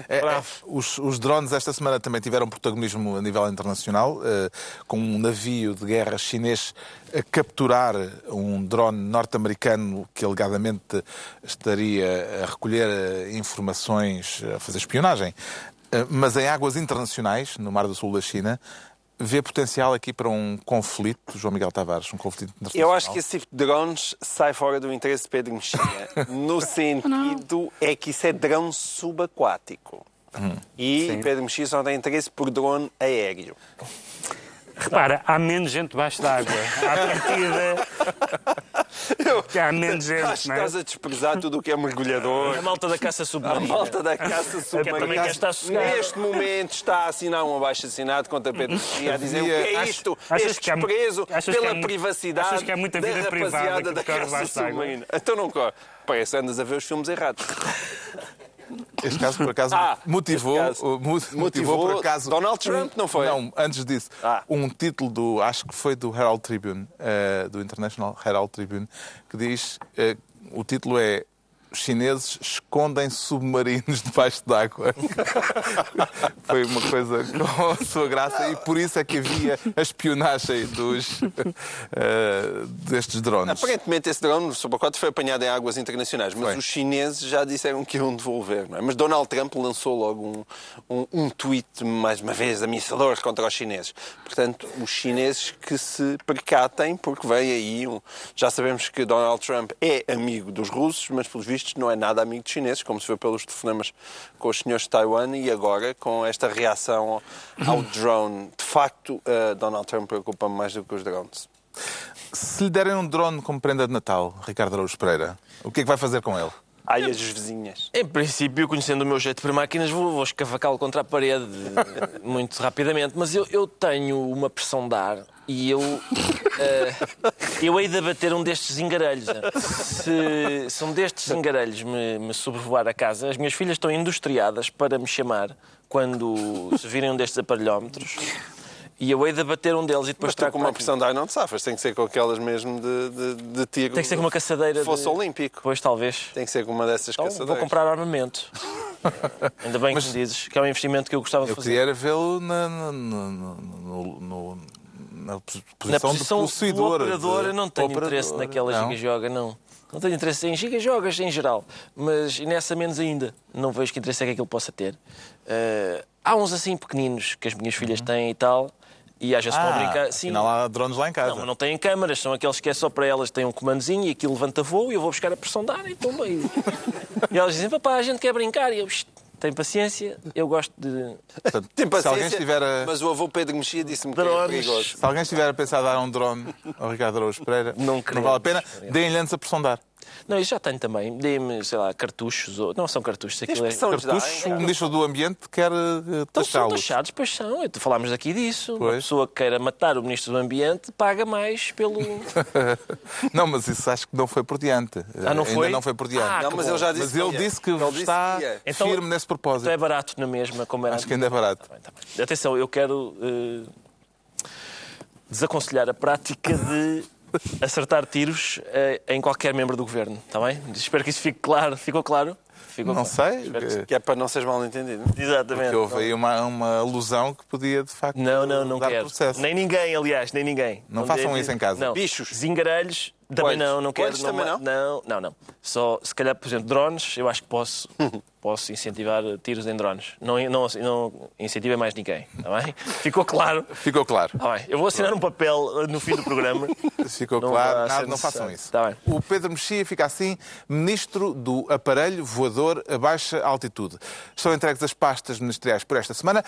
Speaker 1: É, é, os, os, drones esta semana também tiveram protagonismo a nível internacional, uh, com um navio de guerra chinês a capturar um drone norte-americano que alegadamente estaria a recolher eh, informações, a fazer espionagem. Uh, mas em águas internacionais, no Mar do Sul da China, vê potencial aqui para um conflito, João Miguel Tavares, um conflito internacional?
Speaker 2: Eu acho que esse tipo de drones sai fora do interesse de Pedro Mexia, no sentido é que isso é drone subaquático. Hum, e sim. Pedro Mexia só tem interesse por drone aéreo.
Speaker 4: Repara, há menos gente debaixo d'água. À partida. Eu, há menos gente.
Speaker 2: Acho que é? estás a desprezar tudo o que é mergulhador.
Speaker 3: A malta da caça submarina.
Speaker 2: A malta da caça submarina. Neste momento está a assinar um abaixo assinado contra Pedro e a dizer o que é isto? Achas este desprezo pela há, privacidade achas
Speaker 4: que há muita vida da rapaziada
Speaker 2: da caça submarina. Então não corre. Parece andas a ver os filmes errados.
Speaker 1: Este caso, por acaso, ah, motivou, caso, motivou, motivou, por acaso.
Speaker 2: Donald Trump, não foi?
Speaker 1: Não, antes disso, ah. um título do, acho que foi do Herald Tribune, uh, do International Herald Tribune, que diz: uh, o título é chineses escondem submarinos debaixo d'água. Foi uma coisa com a sua graça e por isso é que havia a espionagem dos, uh, destes drones.
Speaker 2: Aparentemente esse drone, o Subacote, foi apanhado em águas internacionais, mas foi. os chineses já disseram que iam devolver. É? Mas Donald Trump lançou logo um, um, um tweet, mais uma vez, ameaçador contra os chineses. Portanto, os chineses que se percatem, porque vem aí, um... já sabemos que Donald Trump é amigo dos russos, mas pelos vistos vistos, não é nada amigo de chineses, como se vê pelos telefonemas com os senhores de Taiwan e agora com esta reação ao drone. De facto, uh, Donald Trump preocupa-me mais do que os drones.
Speaker 1: Se lhe derem um drone como prenda de Natal, Ricardo Araújo Pereira, o que é que vai fazer com ele?
Speaker 2: Ai, as vizinhas.
Speaker 3: Em princípio, conhecendo o meu jeito para máquinas, vou, vou escavacá-lo contra a parede muito rapidamente. Mas eu, eu tenho uma pressão de ar e eu, uh, eu hei de abater um destes engarelhos. Se, se um destes engarelhos me, me sobrevoar a casa, as minhas filhas estão industriadas para me chamar quando se virem um destes aparelhómetros e eu hei de bater um deles e depois
Speaker 2: Mas com uma pressão de ar não te safas, tem que ser com aquelas mesmo de, de, de tiro.
Speaker 3: Tem que ser com uma caçadeira.
Speaker 2: Fosse
Speaker 3: de...
Speaker 2: olímpico.
Speaker 3: Pois, talvez.
Speaker 2: Tem que ser com uma dessas então, caçadeiras.
Speaker 3: Vou comprar armamento. Ainda bem Mas, que me dizes que é um investimento que eu gostava de fazer.
Speaker 1: Eu queria vê-lo na, na, no, na posição, na posição de possuidor.
Speaker 3: Do operador, eu não tenho operador. interesse naquela giga-joga, não. Não tenho interesse em giga-jogas em geral, mas nessa menos ainda. Não vejo que interesse é que aquilo possa ter. Uh, há uns assim pequeninos que as minhas filhas uhum. têm e tal, e às vezes ah, estão a brincar.
Speaker 1: Sim. Não há drones lá em casa.
Speaker 3: Não, não têm câmaras, são aqueles que é só para elas, têm um comandozinho e aquilo levanta voo e eu vou buscar a pressão de ar e pumba. E, e elas dizem, papá, a gente quer brincar. E eu, tem paciência, eu gosto de.
Speaker 2: Portanto, tem paciência, estiver a... mas o avô Pedro Mexia disse-me que é perigoso.
Speaker 1: Se alguém estiver a pensar a dar um drone ao Ricardo Araújo Pereira, não, não vale a pena, deem-lhe antes a pressão de ar.
Speaker 3: Não, isso já tenho também. Dê-me, sei lá, cartuchos. Ou... Não são cartuchos.
Speaker 1: Aquilo é... Cartuchos, o Ministro do Ambiente quer uh,
Speaker 3: taxá-los. São taxados, pois são. Falámos aqui disso. Pois. Uma pessoa que queira matar o Ministro do Ambiente paga mais pelo...
Speaker 1: não, mas isso acho que não foi por diante.
Speaker 3: Ah, não foi?
Speaker 1: Ainda não foi por diante.
Speaker 2: Ah, não, mas ele já disse
Speaker 1: Mas ele disse que ele está disse que firme então, nesse propósito.
Speaker 3: Então é barato na mesma, como era
Speaker 1: Acho que ainda é barato. Tá bem, tá
Speaker 3: bem. Atenção, eu quero uh, desaconselhar a prática de acertar tiros uh, em qualquer membro do governo, está bem? Espero que isso fique claro. Ficou claro? Ficou
Speaker 1: não
Speaker 3: claro.
Speaker 1: sei.
Speaker 2: Que... que... é para não seres mal entendido.
Speaker 3: Exatamente.
Speaker 1: Porque houve aí uma, uma alusão que podia, de facto,
Speaker 3: não, não, não
Speaker 1: dar
Speaker 3: quero.
Speaker 1: processo.
Speaker 3: Nem ninguém, aliás, nem ninguém.
Speaker 1: Não, não façam isso em casa.
Speaker 3: Não. Bichos. Zingarelhos Também não, não quero.
Speaker 2: Também não?
Speaker 3: Não, não, não. Só, se calhar, por exemplo, drones, eu acho que posso, posso incentivar tiros em drones. Não, não, não incentivem mais ninguém, está bem? Ficou claro?
Speaker 1: Ficou claro.
Speaker 3: Tá bem. Eu vou assinar um papel no fim do programa.
Speaker 1: Ficou
Speaker 3: Não
Speaker 1: claro, nada, não façam isso.
Speaker 3: Tá bem.
Speaker 1: O Pedro Mexia fica assim, ministro do aparelho voador a baixa altitude. Estão entregues as pastas ministeriais por esta semana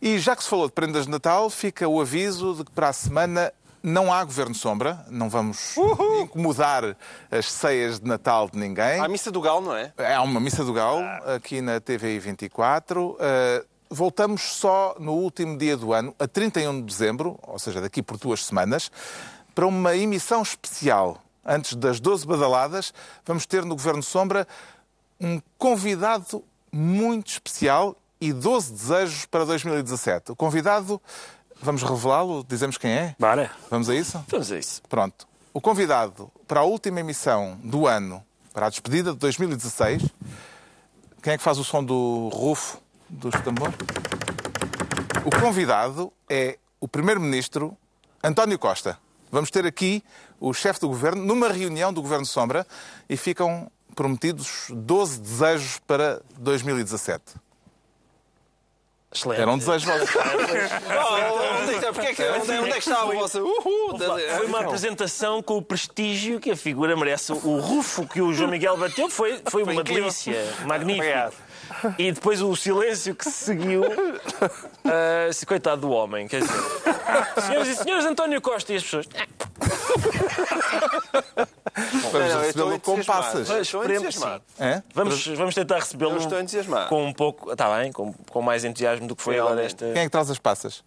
Speaker 1: e já que se falou de prendas de Natal, fica o aviso de que para a semana não há governo sombra, não vamos incomodar as ceias de Natal de ninguém.
Speaker 2: À missa do Galo, não é?
Speaker 1: Há uma missa do Galo aqui na TVI 24. Uh, voltamos só no último dia do ano, a 31 de dezembro, ou seja, daqui por duas semanas, para uma emissão especial. Antes das 12 badaladas, vamos ter no Governo Sombra um convidado muito especial e 12 desejos para 2017. O convidado, vamos revelá-lo? Dizemos quem é?
Speaker 4: Bora.
Speaker 1: Vamos a isso?
Speaker 3: Vamos a isso.
Speaker 1: Pronto. O convidado para a última emissão do ano, para a despedida de 2016, quem é que faz o som do rufo dos tambores? O convidado é o Primeiro-Ministro António Costa. Vamos ter aqui o chefe do governo numa reunião do Governo Sombra e ficam prometidos 12 desejos para 2017.
Speaker 3: Excelente.
Speaker 1: Era um desejo vosso.
Speaker 2: Oh, onde, é que- porque que- onde, onde é que está o vosso. Uhul!
Speaker 3: Foi uma apresentação com o prestígio que a figura merece. O rufo que o João Miguel bateu foi, foi uma delícia. Magnífico.
Speaker 2: Obrigado.
Speaker 3: E depois o silêncio que se seguiu. esse coitado do homem. Quer dizer, senhoras e senhores, António Costa e as pessoas.
Speaker 1: Vamos recebê-lo com
Speaker 2: entusiasmado.
Speaker 1: passas.
Speaker 2: Estou entusiasmado.
Speaker 1: É?
Speaker 3: Vamos, vamos tentar recebê-lo com um pouco. Está bem, com, com mais entusiasmo do que foi agora
Speaker 2: Realmente.
Speaker 3: esta.
Speaker 1: Quem é que traz as passas?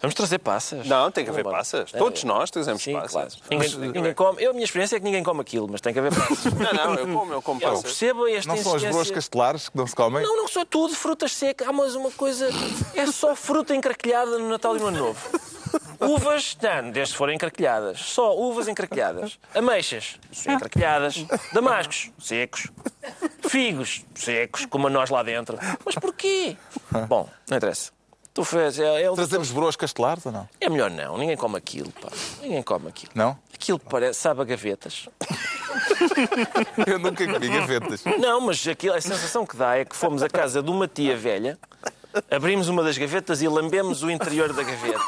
Speaker 3: Vamos trazer passas.
Speaker 2: Não, tem que haver passas.
Speaker 3: É.
Speaker 2: Todos nós trazemos
Speaker 3: Sim,
Speaker 2: passas.
Speaker 3: claro. Ninguém, ninguém come. Eu, a minha experiência é que ninguém come aquilo, mas tem que haver passas.
Speaker 2: Não, não, eu como, eu como
Speaker 3: Eu
Speaker 2: passas.
Speaker 3: percebo esta
Speaker 1: Não são as broas castelares que não se comem?
Speaker 3: Não, não só tudo, frutas secas. Há mais uma coisa. É só fruta encraquilhada no Natal e no Ano Novo. Uvas, não, desde que forem encraquilhadas. Só uvas encraquilhadas. Ameixas, encraquilhadas. Damascos, secos. Figos, secos, como a nós lá dentro. Mas porquê? Bom, não interessa. Tu fez, é, é,
Speaker 1: Trazemos broas castelares ou não?
Speaker 3: é melhor não. Ninguém come aquilo, pá. Ninguém come aquilo.
Speaker 1: Não?
Speaker 3: Aquilo parece, sabe a gavetas.
Speaker 1: Eu nunca comi gavetas.
Speaker 3: Não, mas aquilo, a sensação que dá é que fomos à casa de uma tia velha, abrimos uma das gavetas e lambemos o interior da gaveta.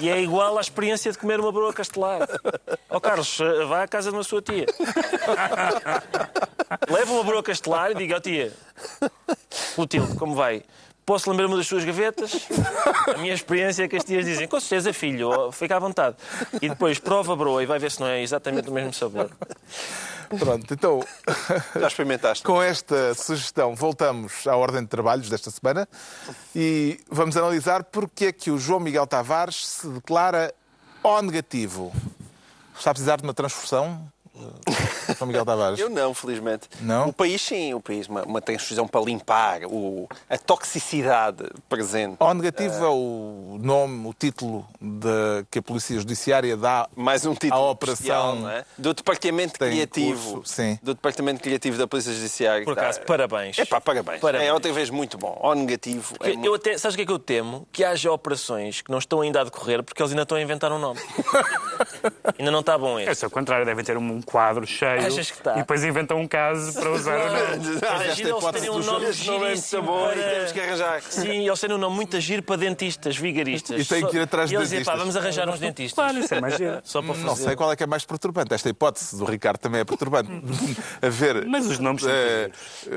Speaker 3: E é igual à experiência de comer uma broa castelar. Ó Carlos, eh, vá à casa de uma sua tia. Leva uma broa castelar e diga, ó tia, Clotilde, como vai? Posso lamber uma das suas gavetas? A minha experiência é que as tias dizem, com certeza, filho, fica à vontade. E depois prova broa e vai ver se não é exatamente o mesmo sabor.
Speaker 1: Pronto, então,
Speaker 2: Já experimentaste?
Speaker 1: com esta sugestão, voltamos à ordem de trabalhos desta semana e vamos analisar porque é que o João Miguel Tavares se declara O negativo. Está a precisar de uma transfusão, João Miguel Tavares?
Speaker 2: Eu não, felizmente.
Speaker 1: Não?
Speaker 2: O país, sim, o país, uma, uma transfusão para limpar o, a toxicidade presente.
Speaker 1: O negativo é o nome, o título de, que a Polícia Judiciária dá
Speaker 2: Mais um título
Speaker 1: à operação.
Speaker 2: é? Do Departamento Criativo.
Speaker 1: curso, sim.
Speaker 2: Do Departamento Criativo da Polícia Judiciária.
Speaker 3: Por acaso, parabéns.
Speaker 2: É pá, parabéns.
Speaker 3: Parabéns.
Speaker 2: É outra vez muito bom. O negativo. É
Speaker 3: Eu,
Speaker 2: muito-
Speaker 3: eu até, sabes o que é que eu temo? Que haja operações que não estão ainda a decorrer porque eles ainda estão a inventar um nome. ainda não está bom
Speaker 4: É
Speaker 3: esse.
Speaker 4: só o contrário, devem ter um quadro cheio
Speaker 3: Achas que está?
Speaker 4: e depois inventam um caso para usar o nome.
Speaker 1: esta
Speaker 3: Imagina eles terem um nome
Speaker 2: é
Speaker 3: giríssimo
Speaker 2: bom e
Speaker 3: para...
Speaker 2: temos que arranjar.
Speaker 3: Sim, eles terem um nome muito agir para dentistas, vigaristas.
Speaker 1: E têm que ir atrás de
Speaker 3: E eles dizem, pá,
Speaker 1: dentistas.
Speaker 3: vamos arranjar uns dentistas.
Speaker 4: Claro, isso é mais giro.
Speaker 3: Só para fazer.
Speaker 1: Não sei qual é que é mais perturbante. Esta hipótese do Ricardo também é perturbante. Haver
Speaker 4: Mas os nomes são
Speaker 1: eh, eh,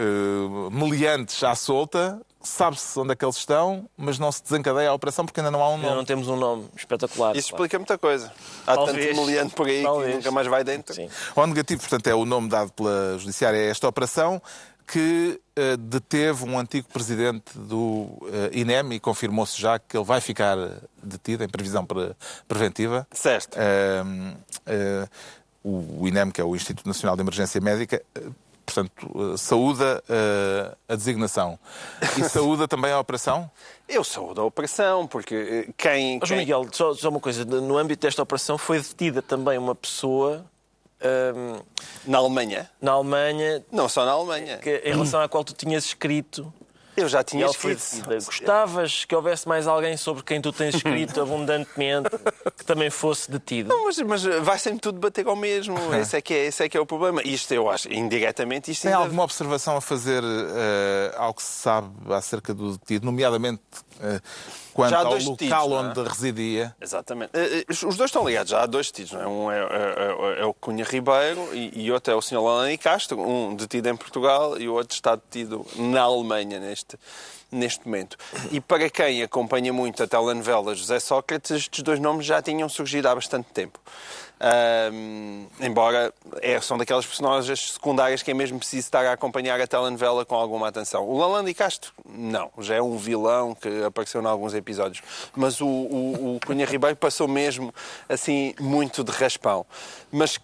Speaker 1: meliantes à solta, sabe-se onde é que eles estão, mas não se desencadeia a operação porque ainda não há um
Speaker 3: Ainda
Speaker 1: nome.
Speaker 3: não temos um nome espetacular.
Speaker 2: Isso
Speaker 3: pá.
Speaker 2: explica muita coisa. Há
Speaker 3: Talvez.
Speaker 2: tanto meliante por aí
Speaker 3: Talvez.
Speaker 2: que nunca mais vai dentro.
Speaker 3: Sim.
Speaker 1: O negativo, portanto, é o nome dado pela Judiciária a esta operação que eh, deteve um antigo presidente do eh, INEM e confirmou-se já que ele vai ficar detido em previsão pre- preventiva.
Speaker 2: Certo.
Speaker 1: Eh, eh, o INEM, que é o Instituto Nacional de Emergência Médica, eh, portanto, eh, saúda eh, a designação. E saúda também a operação?
Speaker 2: Eu sou da operação, porque eh, quem. Quem-
Speaker 3: Miguel, só, só uma coisa. No âmbito desta operação foi detida também uma pessoa hum,
Speaker 2: Na Alemanha.
Speaker 3: na Alemanha
Speaker 2: Não só na Alemanha.
Speaker 3: que, em relação à qual tu tinhas escrito
Speaker 2: Eu já tinha escrito.
Speaker 3: Gostavas que houvesse mais alguém sobre quem tu tens escrito abundantemente que também fosse detido?
Speaker 2: Não, mas, mas vai sempre tudo bater ao mesmo. Esse é, que é, esse é que é o problema. Isto, eu acho, indiretamente, isto
Speaker 1: Tem
Speaker 2: ainda-
Speaker 1: alguma observação a fazer eh, ao que se sabe acerca do detido, nomeadamente eh, quanto
Speaker 2: Já há
Speaker 1: ao
Speaker 2: dois
Speaker 1: local
Speaker 2: detidos, não é?
Speaker 1: onde residia?
Speaker 2: Exatamente. Eh, Os dois estão ligados, já há dois detidos. É? Um é, é- é- é o Cunha Ribeiro e, e outro é o Sr. Lalani Castro, um detido em Portugal e o outro está detido na Alemanha neste, neste momento. E para quem acompanha muito a telenovela José Sócrates, estes dois nomes já tinham surgido há bastante tempo. Ahm, embora é, são daquelas personagens secundárias que é mesmo preciso estar a acompanhar a telenovela com alguma atenção. O Lalandi Castro, não, já é um vilão que apareceu em alguns episódios. Mas o, o, o Cunha Ribeiro passou mesmo assim muito de raspão. Mas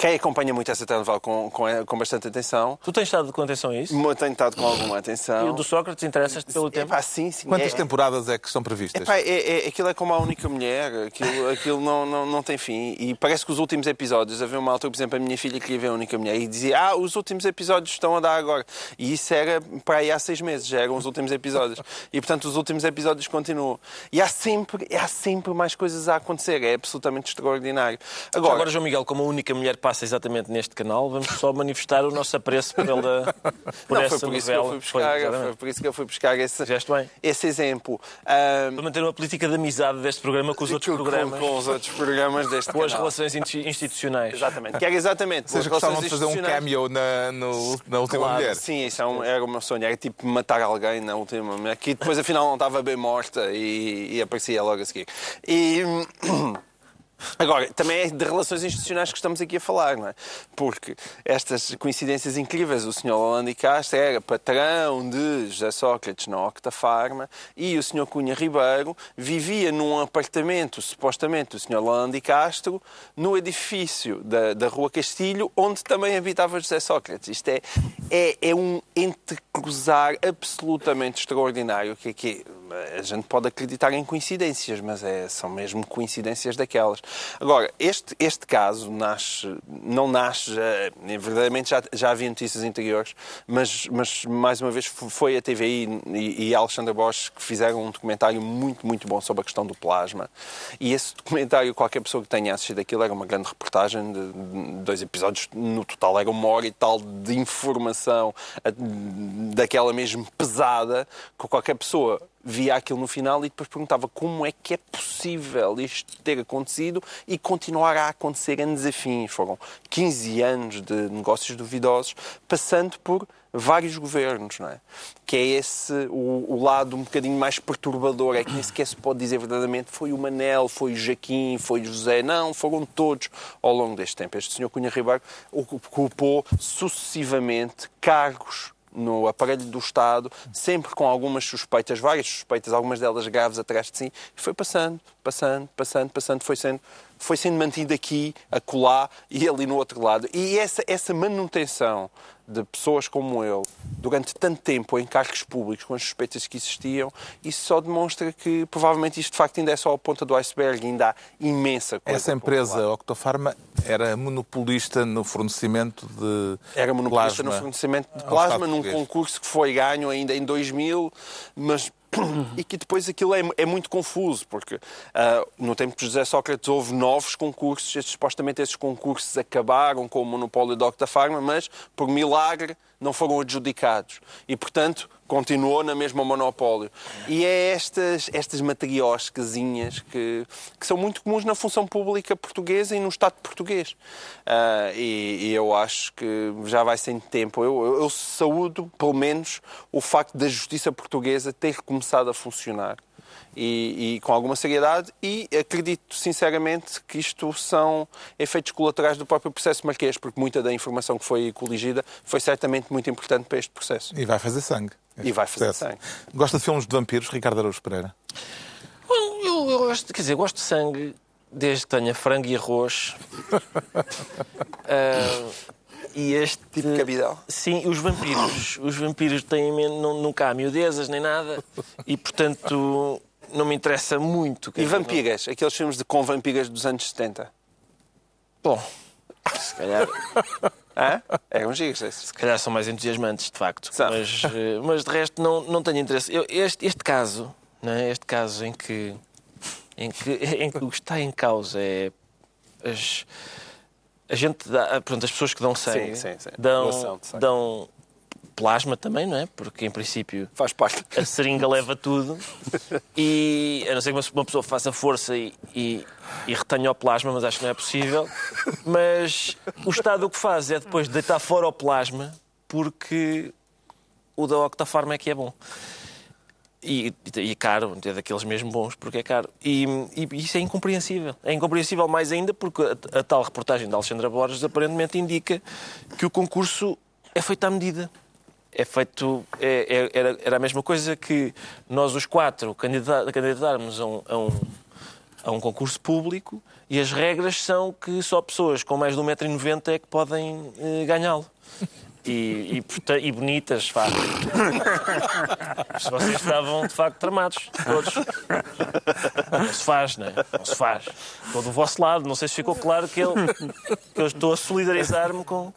Speaker 2: quem acompanha muito essa telenovela com, com, com bastante atenção,
Speaker 3: Tu tens estado com atenção a isso?
Speaker 2: tem estado com alguma atenção.
Speaker 3: E o do Sócrates interessas-te pelo tempo?
Speaker 2: Epá, sim, sim.
Speaker 1: Quantas
Speaker 2: é-
Speaker 1: temporadas é que estão previstas?
Speaker 2: Epá, é, é- aquilo é como a única mulher, aquilo, aquilo não, não, não tem fim. E parece que os últimos episódios, havia uma altura, por exemplo, a minha filha queria ver a única mulher e dizia: Ah, os últimos episódios estão a dar agora. E isso era para aí há seis meses, já eram os últimos episódios. E portanto, os últimos episódios continuam. E há sempre, há sempre mais coisas a acontecer, é absolutamente extraordinário.
Speaker 3: Agora, agora, João Miguel, como a única mulher passa exatamente neste canal, vamos só manifestar o nosso apreço pela, por
Speaker 2: não,
Speaker 3: essa
Speaker 2: foi por isso que eu
Speaker 3: novela.
Speaker 2: fui
Speaker 3: Foi,
Speaker 2: buscar,
Speaker 3: exatamente.
Speaker 2: foi por isso que eu fui buscar esse, esse exemplo. Ah,
Speaker 3: Para manter uma política de amizade deste programa com os outros
Speaker 2: com-
Speaker 3: programas,
Speaker 2: Com, os outros programas deste
Speaker 3: com as relações insti- institucionais.
Speaker 2: Exatamente. Que era exatamente.
Speaker 1: Vocês gostavam de fazer um
Speaker 2: institucionais.
Speaker 1: cameo na, no- na última
Speaker 2: Claro,
Speaker 1: mulher?
Speaker 2: Sim, isso é um- era o meu sonho. Era tipo matar alguém na última mulher, que depois afinal não estava bem morta e, e aparecia logo a seguir. E. Agora, também é de relações institucionais que estamos aqui a falar, não é? Porque estas coincidências incríveis, o Sr. Holanda Castro era patrão de José Sócrates na Octa Pharma e o Sr. Cunha Ribeiro vivia num apartamento, supostamente, do Sr. Holanda Castro, no edifício da, da Rua Castilho, onde também habitava José Sócrates. Isto é, é, é um entrecruzar absolutamente extraordinário, que é que a gente pode acreditar em coincidências, mas é, são mesmo coincidências daquelas. Agora, este, este caso nasce, não nasce, já, verdadeiramente já, já havia notícias anteriores, mas, mas mais uma vez foi a TVI e, e a Alexandra Bosch que fizeram um documentário muito, muito bom sobre a questão do plasma. E esse documentário, qualquer pessoa que tenha assistido aquilo, era uma grande reportagem de, de dois episódios, no total era uma hora e tal de informação daquela mesmo pesada, que qualquer pessoa via aquilo no final e depois perguntava como é que é possível isto ter acontecido e continuar a acontecer anos a fim. Foram 15 anos de negócios duvidosos, passando por vários governos, não é? Que é esse o, o lado um bocadinho mais perturbador, é que nem sequer se pode dizer verdadeiramente foi o Manel, foi o Jaquim, foi o José, não, foram todos ao longo deste tempo. Este senhor Cunha Ribeiro ocupou sucessivamente cargos no aparelho do Estado, sempre com algumas suspeitas, várias suspeitas, algumas delas graves atrás de si, e foi passando, passando, passando, passando, foi sendo, foi sendo mantido aqui, acolá e ali no outro lado. E essa, essa manutenção de pessoas como ele, durante tanto tempo em cargos públicos, com as suspeitas que existiam, isso só demonstra que provavelmente isto de facto ainda é só a ponta do iceberg, ainda há imensa coisa.
Speaker 1: Essa empresa, Octofarma, era monopolista no fornecimento de
Speaker 2: Era monopolista
Speaker 1: plasma
Speaker 2: no fornecimento de
Speaker 1: ao
Speaker 2: plasma num
Speaker 1: português.
Speaker 2: concurso que foi ganho ainda em 2000, mas e que depois aquilo é, é muito confuso, porque ah, no tempo de José Sócrates houve novos concursos, estes, supostamente esses concursos acabaram com o monopólio da Octafarma, mas por milagre não foram adjudicados. E, portanto, continuou na mesma monopólio. E é estas, estas matrioscazinhas que, que são muito comuns na função pública portuguesa e no Estado português. Ah, e, e eu acho que já vai sem tempo. Eu, eu, eu saúdo, pelo menos, o facto da justiça portuguesa ter começado a funcionar. E, e com alguma seriedade, e acredito sinceramente que isto são efeitos colaterais do próprio processo marquês, porque muita da informação que foi coligida foi certamente muito importante para este processo.
Speaker 1: E vai fazer sangue.
Speaker 2: E vai fazer sangue.
Speaker 1: Gosta de filmes de vampiros, Ricardo Araújo Pereira?
Speaker 3: Bom, eu, eu gosto, quer dizer, gosto de sangue desde que tenha frango e arroz. Ah, e este.
Speaker 2: Tipo cabidão.
Speaker 3: Sim, os vampiros. Os vampiros têm não, nunca há miudezas nem nada e, portanto, não me interessa muito. quer
Speaker 2: E vampigas, aqueles filmes de com vampigas dos anos 70.
Speaker 3: Bom, se calhar.
Speaker 2: Hã? Eram giros esses.
Speaker 3: Se calhar são mais entusiasmantes, de facto.
Speaker 2: São.
Speaker 3: Mas, eh, mas de resto não, não tenho interesse. Eu- este, este caso, não é? este caso em que, em, que, em que o que está em causa é as, a gente dá, pronto, as pessoas que dão sangue
Speaker 2: sim, sim.
Speaker 3: Dão,
Speaker 2: Doação de sangue.
Speaker 3: dão plasma também, não é? Porque em princípio
Speaker 2: Faz parte.
Speaker 3: a seringa leva tudo e a não ser que uma- pessoa faça força e, e, e retenha o plasma, mas acho que não é possível. Mas o Estado o que faz é depois deitar fora o plasma porque o da Octafarma é que é bom. E, e é caro, é daqueles mesmo bons, porque é caro. E, e isso é incompreensível. É incompreensível mais ainda porque a, a tal reportagem da Alexandra Borges aparentemente indica que o concurso é feito à medida. É feito. é- é- era, era a mesma coisa que nós, os quatro, candidata- candidatarmos a um, a, um, a um concurso público e as regras são que só pessoas com mais de 1,90m é que podem eh, ganhá-lo. E, e, e bonitas, faz. Se vocês estavam de facto tramados, todos. Não se faz, não é? Não se faz. Estou do vosso lado, não sei se ficou claro que eu, que eu estou a solidarizar-me com.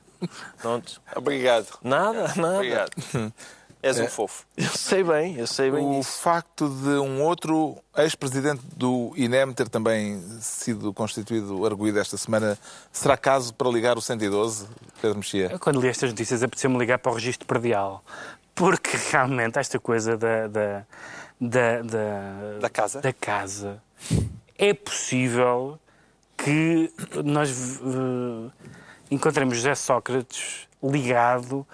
Speaker 3: Pronto.
Speaker 2: Obrigado.
Speaker 3: Nada, nada.
Speaker 2: Obrigado. És um fofo.
Speaker 3: Eu sei bem, eu sei bem
Speaker 1: O
Speaker 3: disso.
Speaker 1: facto de um outro ex-presidente do INEM ter também sido constituído arguído esta semana, será caso para ligar o 112, Pedro Mexia?
Speaker 4: Eu, Quando li estas notícias, apeteceu-me ligar para o registro predial. Porque realmente esta coisa da, da, da, da,
Speaker 2: Da casa?
Speaker 4: da casa é possível que nós eh, encontremos José Sócrates ligado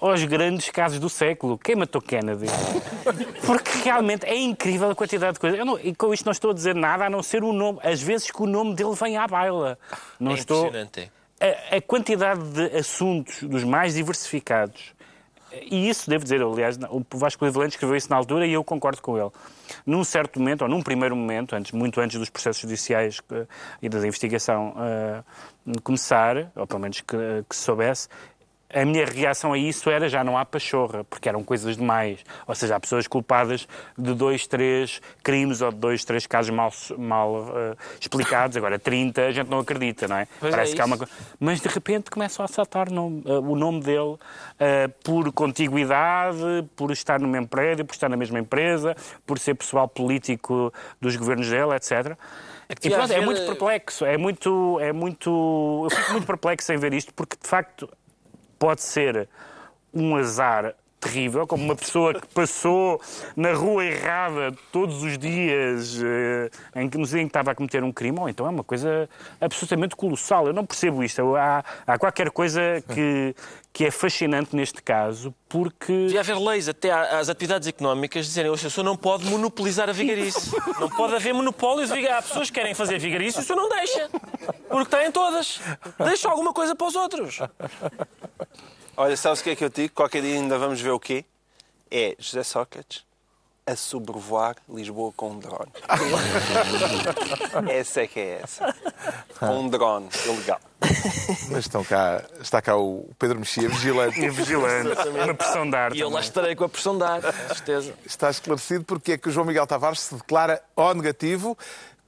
Speaker 4: aos grandes casos do século. Quem matou Kennedy? Porque realmente é incrível a quantidade de coisas. Eu não- e com isto não estou a dizer nada a não ser o nome. Às vezes que o nome dele vem à baila. Não
Speaker 3: É
Speaker 4: estou
Speaker 3: impressionante.
Speaker 4: a, a quantidade de assuntos dos mais diversificados, e isso devo dizer, aliás, o Vasco Livalente escreveu isso na altura e eu concordo com ele. Num certo momento, ou num primeiro momento, antes, muito antes dos processos judiciais eh, e da investigação eh, começar, ou pelo menos que, que se soubesse, a minha reação a isso era já não há pachorra, porque eram coisas demais. Ou seja, há pessoas culpadas de dois, três crimes ou de dois, três casos mal, mal eh, explicados. Agora, 30, a gente não acredita, não é?
Speaker 3: Pois é
Speaker 4: Parece que há uma
Speaker 3: isso.
Speaker 4: co- Mas de repente começam a saltar nome- eh, o nome dele eh, por contiguidade, por estar no mesmo prédio, por estar na mesma empresa, por ser pessoal político dos governos dele, etc.
Speaker 3: É
Speaker 4: E pronto, é muito perplexo, é muito, é muito. Eu fico muito perplexo em ver isto, porque de facto pode ser um azar terrível, como uma pessoa que passou na rua errada todos os dias eh, em que, no dia em que estava a cometer um crime, ou então é uma coisa absolutamente colossal. Eu não percebo isto. Há, há qualquer coisa que, que é fascinante neste caso, porque...
Speaker 3: Devia haver leis até às atividades económicas dizerem "Ouça, o senhor não pode monopolizar a vigarice. Não pode haver monopólio de vigarice. Há pessoas que querem fazer vigarice e o senhor não deixa. Porque têm todas. Deixa alguma coisa para os outros.
Speaker 2: Olha, sabes o que é que eu digo? Qualquer dia ainda vamos ver o quê? É José Sócrates a sobrevoar Lisboa com um drone. essa é que é essa. Com um drone ilegal.
Speaker 1: Mas estão cá, está cá o Pedro Mexia, vigilante.
Speaker 4: É vigilante, uma pressão de ar
Speaker 3: E eu lá estarei com a pressão de ar, com certeza.
Speaker 1: Está esclarecido porque é que o João Miguel Tavares se declara O negativo.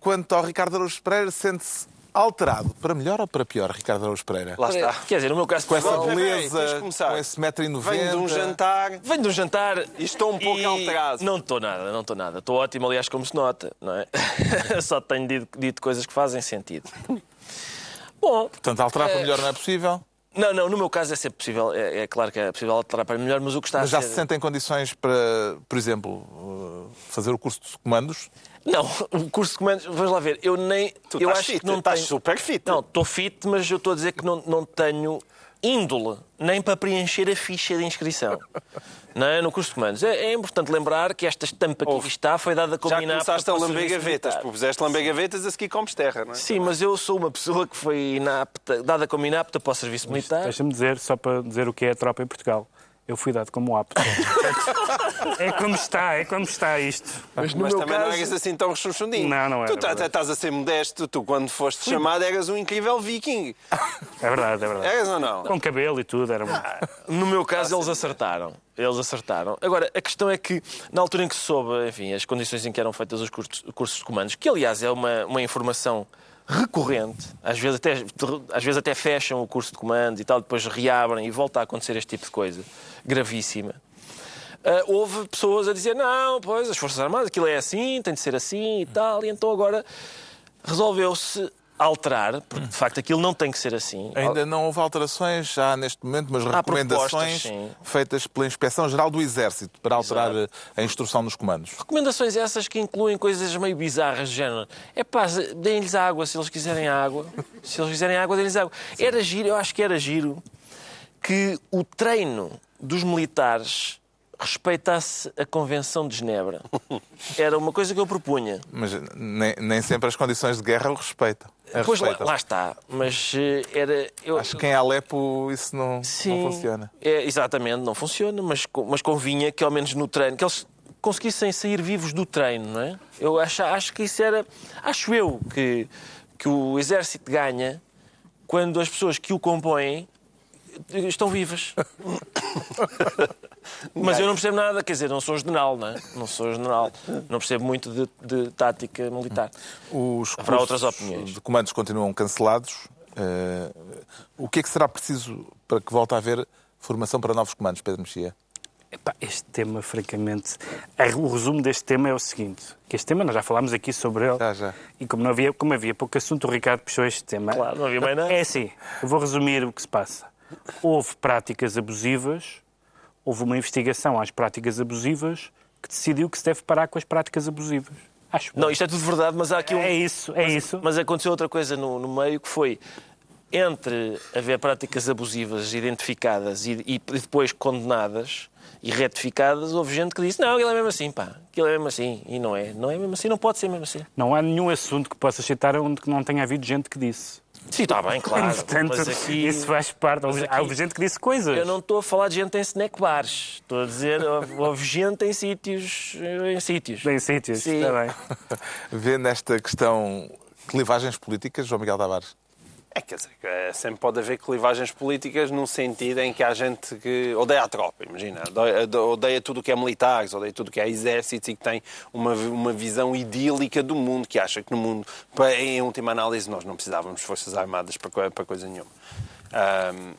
Speaker 1: Quanto ao Ricardo Araújo Pereira, sente-se alterado. Para melhor ou para pior, Ricardo Araújo Pereira?
Speaker 2: Lá está.
Speaker 3: Quer dizer, no meu caso
Speaker 1: Com essa
Speaker 2: peraí,
Speaker 1: beleza, com esse metro e
Speaker 2: Venho
Speaker 1: noventa.
Speaker 2: de um jantar.
Speaker 3: Venho de um jantar
Speaker 2: E estou um pouco alterado.
Speaker 3: Não estou nada, não estou nada. Estou ótimo, aliás, como se nota, não é? Só tenho dito, dito coisas que fazem sentido. Bom,
Speaker 1: Portanto, alterar para melhor não é possível.
Speaker 3: Não, não, no meu caso é sempre possível. É, é claro que é possível alterar para melhor, mas o que está
Speaker 1: Mas
Speaker 3: a
Speaker 1: já
Speaker 3: ser...
Speaker 1: se sente em condições para, por exemplo, uh, fazer o curso de comandos?
Speaker 3: Não, o curso de comandos, vamos lá ver, eu nem.
Speaker 2: Tu
Speaker 3: eu
Speaker 2: estás
Speaker 3: acho
Speaker 2: fit,
Speaker 3: que não
Speaker 2: estás
Speaker 3: tenho...
Speaker 2: super fit.
Speaker 3: Não, estou fit, mas eu estou a dizer que não, não tenho índole nem para preencher a ficha de inscrição. Não é? No curso de comandos. É, é importante lembrar que esta estampa que aqui está foi dada como
Speaker 2: Já
Speaker 3: inapta
Speaker 2: começaste a lamber gavetas. Puseste lamber gavetas, a seguir comes terra, não é?
Speaker 3: Sim, mas eu sou uma pessoa que foi inapta, dada como inapta para o serviço militar.
Speaker 4: Deixa-me dizer, só para dizer o que é a tropa em Portugal. Eu fui dado como apto. é como está, é como está isto.
Speaker 3: Mas no
Speaker 2: Mas
Speaker 3: meu
Speaker 2: também não
Speaker 3: caso,
Speaker 2: eras assim tão rechonchudinho.
Speaker 4: Não, não era,
Speaker 2: Tu tá-
Speaker 4: verdade.
Speaker 2: estás a ser modesto. Tu, quando foste chamado, eras um incrível viking.
Speaker 4: É verdade, é verdade.
Speaker 2: Eras ou não?
Speaker 4: Com cabelo e tudo, era muito.
Speaker 3: no meu caso, eles acertaram. Eles acertaram. Agora, a questão é que, na altura em que se soube, enfim, as condições em que eram feitas os cursos, cursos de comandos, que aliás é uma, uma informação recorrente, às vezes, até, às vezes até fecham o curso de comando e tal, depois reabrem e volta a acontecer este tipo de coisa gravíssima. Uh, houve pessoas a dizer: não, pois, as Forças Armadas, aquilo é assim, tem de ser assim e tal, e então agora resolveu-se alterar, porque de facto aquilo não tem que ser assim.
Speaker 1: Ainda não houve alterações já neste momento, mas recomendações feitas pela Inspeção Geral do Exército para alterar Exato. a instrução dos comandos.
Speaker 3: Recomendações essas que incluem coisas meio bizarras de género. É pá, deem-lhes água se eles quiserem água. Se eles quiserem água, deem-lhes água. Era giro, eu acho que era giro que o treino dos militares respeitasse a Convenção de Genebra. Era uma coisa que eu propunha.
Speaker 1: Mas nem, nem sempre as condições de guerra o respeitam.
Speaker 3: Pois lá, lá, está, mas eh, era.
Speaker 1: Eu... Acho que em Alepo isso não, Sim, não funciona.
Speaker 3: É, exatamente, não funciona, mas, mas convinha que ao menos no treino, que eles conseguissem sair vivos do treino, não é? Eu acho, acho que isso era. Acho eu que, que o exército ganha quando as pessoas que o compõem estão vivas. Mas eu não percebo nada, quer dizer, não sou general, não é? Não sou general. Não percebo muito de, de tática militar.
Speaker 1: Os Haverá outras opiniões. de comandos continuam cancelados. Uh, o que é que será preciso para que volte a haver formação para novos comandos, Pedro Mexia?
Speaker 4: este tema, francamente, o resumo deste tema é o seguinte: que este tema nós já falámos aqui sobre ele.
Speaker 1: Já, já.
Speaker 4: E como, não havia, como havia pouco assunto, o Ricardo puxou este tema.
Speaker 3: Claro, não havia mais nada.
Speaker 4: É assim, eu vou resumir o que se passa. Houve práticas abusivas houve uma investigação às práticas abusivas que decidiu que se deve parar com as práticas abusivas.
Speaker 3: Acho não, isto é tudo verdade, mas há aqui um...
Speaker 4: É isso, é
Speaker 3: mas,
Speaker 4: isso.
Speaker 3: Mas aconteceu outra coisa no, no meio que foi entre haver práticas abusivas identificadas e, e, depois condenadas e retificadas, houve gente que disse não, aquilo é mesmo assim, pá, aquilo é mesmo assim. E não é, não é mesmo assim, não pode ser mesmo assim.
Speaker 4: Não há nenhum assunto que possa citar onde não tenha havido gente que disse.
Speaker 3: Sim, está bem, claro.
Speaker 4: Portanto, mas aqui, isso faz parte. Houve, aqui, houve gente que disse coisas.
Speaker 3: Eu não estou a falar de gente em snack bars. Estou a dizer, houve gente em sítios. Em sítios.
Speaker 4: Em sítios, Sim. está bem.
Speaker 1: Vê nesta questão clivagens políticas, João Miguel Tavares?
Speaker 2: É, quer dizer, é, sempre pode haver clivagens políticas num sentido em que há gente que odeia a tropa, imagina, odeia tudo o que é militares, odeia tudo o que é exércitos e que tem uma, uma visão idílica do mundo, que acha que no mundo, em última análise, nós não precisávamos de forças armadas para, para coisa nenhuma. Um,